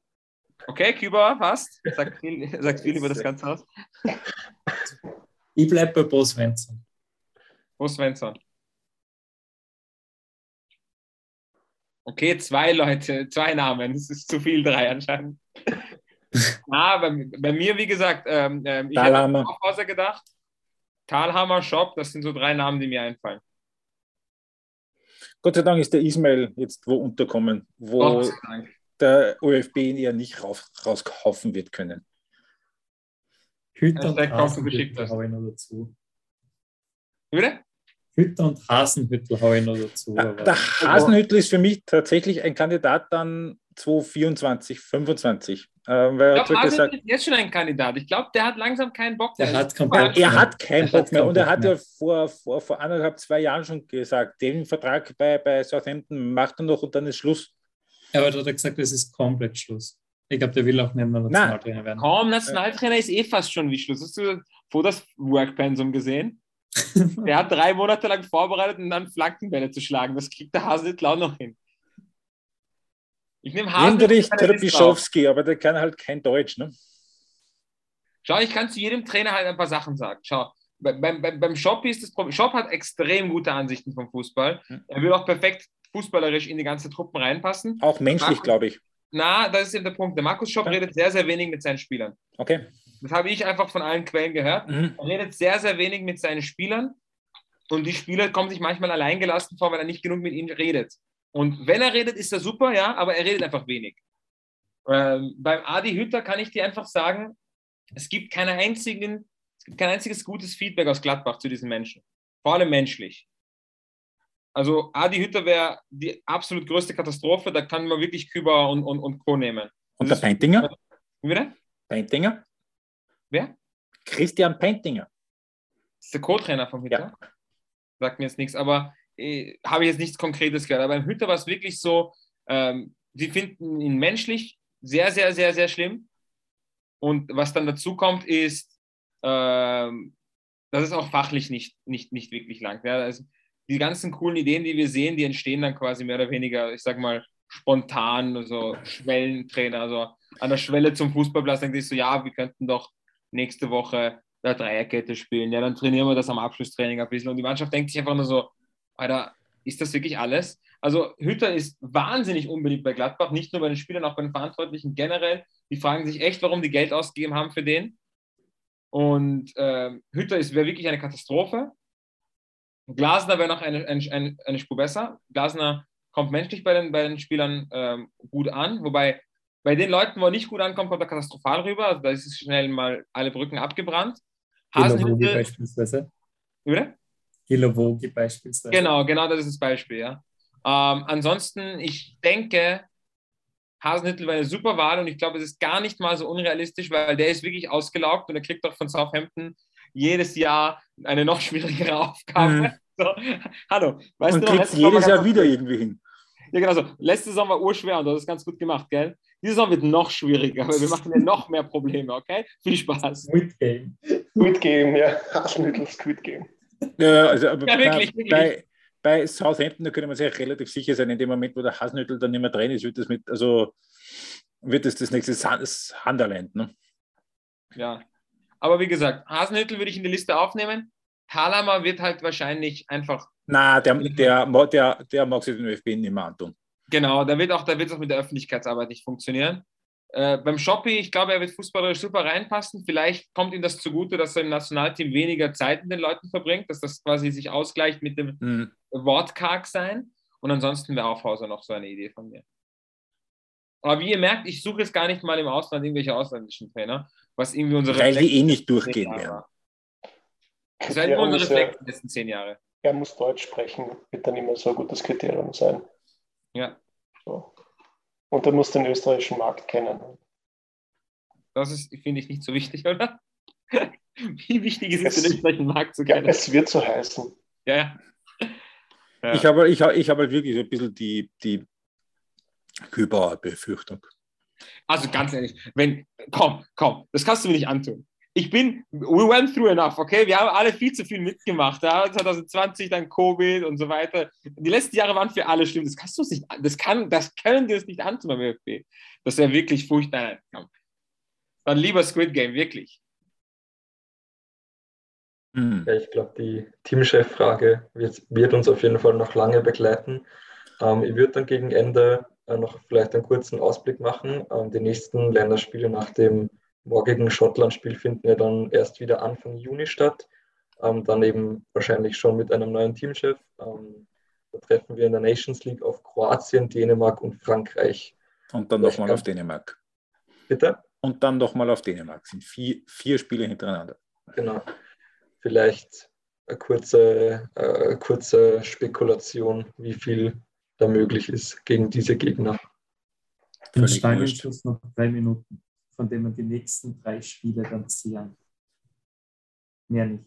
Okay, Kübauer passt. Sagt viel, sagt viel über das Ganze aus. Ich bleibe bei Bo Svensson. Bo Svensson. Okay, zwei Leute, zwei Namen. Es ist zu viel, drei anscheinend. ah, bei, bei, mir, wie gesagt, ähm, ähm ich habe auf Hause gedacht. Talhammer, Shop, das sind so drei Namen, die mir einfallen. Gott sei Dank ist der Ismail jetzt wo unterkommen, wo der ÖFB ihn ja nicht raus, rauskaufen wird können. Hüter und Hasenhüttel habe ich noch dazu. Wie Hütter und Hasenhüttel habe ich noch dazu. Ja, der Hasenhüttel ist für mich tatsächlich ein Kandidat dann 2024, 25. Ähm, weil ich glaube, gesagt, ist jetzt schon ein Kandidat. Ich glaube, der hat langsam keinen Bock mehr. Hat keinen Bock er hat keinen Bock mehr. Und er hat ja vor, vor, vor anderthalb, zwei Jahren schon gesagt, den Vertrag bei, bei Southampton macht er noch und dann ist Schluss. Ja, aber da hat er gesagt, es ist komplett Schluss. Ich glaube, der will auch nicht mehr Nationaltrainer werden. Kaum, Nationaltrainer ist eh fast schon wie Schluss. Hast du vor das Workpensum gesehen? der hat drei Monate lang vorbereitet, um dann Flankenbälle zu schlagen. Das kriegt der Hasenhüttl auch noch hin. Ich nehme Trpischowski, aber der kann halt kein Deutsch, ne? Schau, ich kann zu jedem Trainer halt ein paar Sachen sagen. Schau, beim, beim, beim Shop ist das Problem. Shop hat extrem gute Ansichten vom Fußball. Er will auch perfekt fußballerisch in die ganze Truppen reinpassen. Auch menschlich, glaube ich. Na, das ist eben der Punkt. Der Markus Schopp ja. redet sehr, sehr wenig mit seinen Spielern. Okay. Das habe ich einfach von allen Quellen gehört. Mhm. Er redet sehr, sehr wenig mit seinen Spielern. Und die Spieler kommen sich manchmal alleingelassen vor, weil er nicht genug mit ihnen redet. Und wenn er redet, ist er super, ja, aber er redet einfach wenig. Ähm, beim Adi Hütter kann ich dir einfach sagen, es gibt, keine einzigen, es gibt kein einziges gutes Feedback aus Gladbach zu diesen Menschen. Vor allem menschlich. Also Adi Hütter wäre die absolut größte Katastrophe. Da kann man wirklich Küber und, und, und Co. nehmen. Und der Peintinger? Wie bitte? Peintinger? Wer? Christian Peintinger. Das ist der Co-Trainer vom Hütter. Ja. Sagt mir jetzt nichts, aber äh, habe ich jetzt nichts Konkretes gehört. Aber beim Hütter war es wirklich so, ähm, sie finden ihn menschlich sehr, sehr, sehr, sehr schlimm. Und was dann dazu kommt, ist, ähm, das ist auch fachlich nicht, nicht, nicht wirklich lang. Ja, also die ganzen coolen Ideen, die wir sehen, die entstehen dann quasi mehr oder weniger, ich sag mal, spontan, also Schwellentrainer, also an der Schwelle zum Fußballplatz denkt sich so, ja, wir könnten doch nächste Woche der Dreierkette spielen. Ja, dann trainieren wir das am Abschlusstraining ein bisschen. Und die Mannschaft denkt sich einfach nur so, Alter, ist das wirklich alles? Also Hütter ist wahnsinnig unbeliebt bei Gladbach, nicht nur bei den Spielern, auch bei den Verantwortlichen generell. Die fragen sich echt, warum die Geld ausgegeben haben für den. Und äh, Hütter wäre wirklich eine Katastrophe. Glasner wäre noch eine, eine, eine Spur besser. Glasner kommt menschlich bei den, bei den Spielern ähm, gut an, wobei bei den Leuten, wo er nicht gut ankommt, kommt er katastrophal rüber. Also da ist schnell mal alle Brücken abgebrannt. Hasenhüttl beispielsweise. Oder? Kilovogi beispielsweise. Genau, genau das ist das Beispiel, ja. Ähm, ansonsten, ich denke, Hasenhüttel war eine super Wahl und ich glaube, es ist gar nicht mal so unrealistisch, weil der ist wirklich ausgelaugt und er kriegt doch von Southampton jedes Jahr eine noch schwierigere Aufgabe. Mhm. So, hallo, weißt und du noch, jedes Jahr wieder irgendwie hin. Ja, genau so. Letzte Saison war urschwer und das ist ganz gut gemacht, gell? Diese Saison wird noch schwieriger, weil wir machen ja noch mehr Probleme, okay? Viel Spaß. Squid Game. Squid Game, ja. Hasenhüttel Squid Game. Ja, also aber ja, wirklich, bei, wirklich. Bei, bei Southampton, da können wir sich relativ sicher sein, in dem Moment, wo der Hasenhüttel dann nicht mehr drin ist, wird das mit, also wird das das nächste Sunderland, ne? Ja, aber wie gesagt, Hasenhüttel würde ich in die Liste aufnehmen. Thalhammer wird halt wahrscheinlich einfach. Na, der, der, der, der mag sich den ÖFB nicht mehr antun. Genau, da wird auch, da wird auch mit der Öffentlichkeitsarbeit nicht funktionieren. Äh, beim Shoppi, ich glaube, er wird fußballerisch super reinpassen. Vielleicht kommt ihm das zugute, dass er im Nationalteam weniger Zeit mit den Leuten verbringt, dass das quasi sich ausgleicht mit dem mhm. Wortkarg sein. Und ansonsten wäre Aufhauser noch so eine Idee von mir. Aber wie ihr merkt, ich suche jetzt gar nicht mal im Ausland irgendwelche ausländischen Trainer, was irgendwie unsere. Weil die eh nicht durchgehen werden. Das werden unsere Reflex die letzten zehn Jahre. Er muss Deutsch sprechen, wird dann immer so ein gutes Kriterium sein. Ja. So. Und er muss den österreichischen Markt kennen. Das ist, finde ich, nicht so wichtig, oder? Wie wichtig ist es, den österreichischen Markt zu kennen? Ja, es wird so heißen. Ja, ja. ja. Ich habe ich, ich hab halt wirklich so ein bisschen die, die Kübauer Befürchtung. Also ganz ehrlich, wenn, komm, komm, das kannst du mir nicht antun. Ich bin, we went through enough, okay? Wir haben alle viel zu viel mitgemacht. Ja? 2020, dann Covid und so weiter. Die letzten Jahre waren für alle schlimm. Das kannst du nicht, das kann, das können wir uns nicht antun beim ÖFB. Das wäre wirklich furchtbar. Dann lieber Squid Game, wirklich. Hm. Ja, ich glaube, die Teamchef-Frage wird, wird, uns auf jeden Fall noch lange begleiten. Ähm, ich würde dann gegen Ende noch vielleicht einen kurzen Ausblick machen. Ähm, die nächsten Länderspiele nach dem morgigen Schottland-Spiel finden ja dann erst wieder Anfang Juni statt. Ähm, dann eben wahrscheinlich schon mit einem neuen Teamchef. Ähm, da treffen wir in der Nations League auf Kroatien, Dänemark und Frankreich. Und dann nochmal auf Dänemark. Bitte? Und dann nochmal auf Dänemark. Sind vier, vier Spiele hintereinander. Genau. Vielleicht eine kurze, äh, kurze Spekulation, wie viel da möglich ist gegen diese Gegner. Den Stadionschluss noch drei Minuten, von dem man die nächsten drei Spiele dann ziehen. Mehr nicht.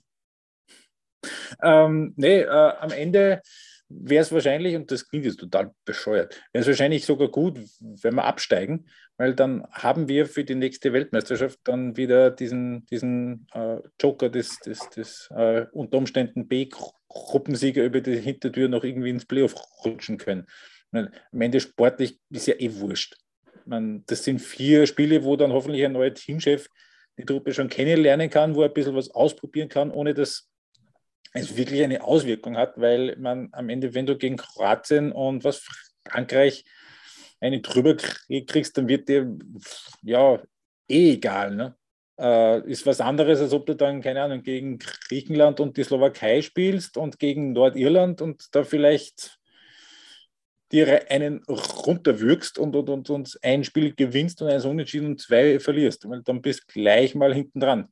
Ähm, nee, äh, am Ende wäre es wahrscheinlich, und das klingt jetzt total bescheuert, wäre es wahrscheinlich sogar gut, wenn wir absteigen, weil dann haben wir für die nächste Weltmeisterschaft dann wieder diesen, diesen äh, Joker des, des, des äh, unter Umständen B-Gruppensieger über die Hintertür noch irgendwie ins Playoff rutschen können. Meine, am Ende sportlich ist ja eh wurscht. Man, das sind vier Spiele, wo dann hoffentlich ein neuer Teamchef die Truppe schon kennenlernen kann, wo er ein bisschen was ausprobieren kann, ohne dass es wirklich eine Auswirkung hat, weil man am Ende, wenn du gegen Kroatien und was Frankreich eine drüber kriegst, dann wird dir ja eh egal. Ne? Äh, ist was anderes, als ob du dann, keine Ahnung, gegen Griechenland und die Slowakei spielst und gegen Nordirland und da vielleicht dir einen runterwürgst und, und, und, und ein Spiel gewinnst und eins unentschieden und zwei verlierst. Weil dann bist gleich mal hinten dran.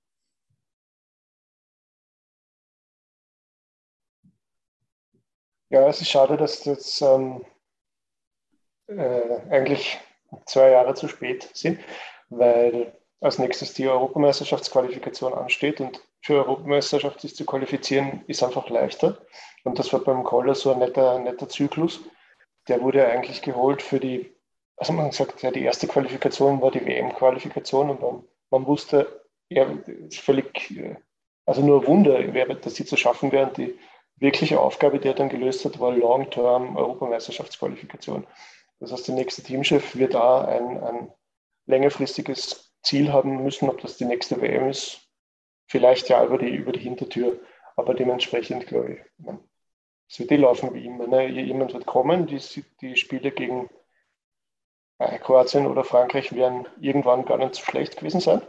Ja, es ist schade, dass das ähm, äh, eigentlich zwei Jahre zu spät sind, weil als nächstes die Europameisterschaftsqualifikation ansteht und für Europameisterschaft sich zu qualifizieren ist einfach leichter. Und das war beim Koller so ein netter, netter Zyklus. Der wurde eigentlich geholt für die, also man sagt ja, die erste Qualifikation war die WM-Qualifikation und man, man wusste, ja, völlig, äh, also nur Wunder, dass sie zu schaffen wären. Die wirkliche Aufgabe, die er dann gelöst hat, war Long-Term Europameisterschaftsqualifikation. Das heißt, der nächste Teamchef wird da ein, ein längerfristiges Ziel haben müssen, ob das die nächste WM ist, vielleicht ja über die, über die Hintertür, aber dementsprechend glaube ich, es wird eh laufen wie immer. Ne? Jemand wird kommen, die, die Spiele gegen äh, Kroatien oder Frankreich werden irgendwann gar nicht so schlecht gewesen sein.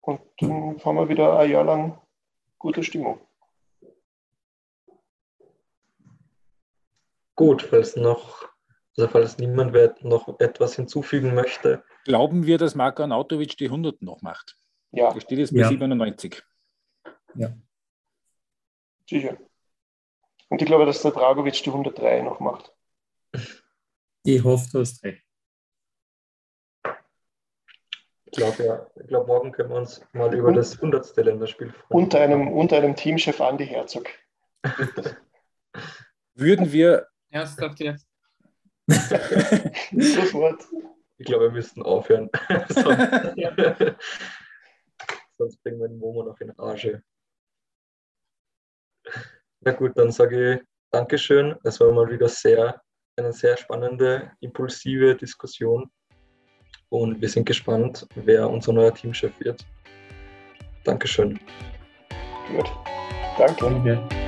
Und dann haben wir wieder ein Jahr lang gute Stimmung. Gut, falls noch, also falls niemand noch etwas hinzufügen möchte. Glauben wir, dass Marko Anautovic die 100 noch macht? Ja. Da steht jetzt bei ja. 97. Ja. Sicher. Und ich glaube, dass der Dragovic die 103 noch macht. Ich hoffe, du hast recht. Ich glaube, ja. Ich glaube, morgen können wir uns mal über und, das 100. Länderspiel freuen. Unter einem, unter einem Teamchef Andi Herzog. Würden wir Ernsthaft jetzt? Sofort. Ich glaube, wir müssten aufhören. sonst, sonst bringen wir den Momo noch in Rage. Na gut, dann sage ich Dankeschön. Es war mal wieder sehr, eine sehr spannende, impulsive Diskussion. Und wir sind gespannt, wer unser neuer Teamchef wird. Dankeschön. Gut. Danke. Danke.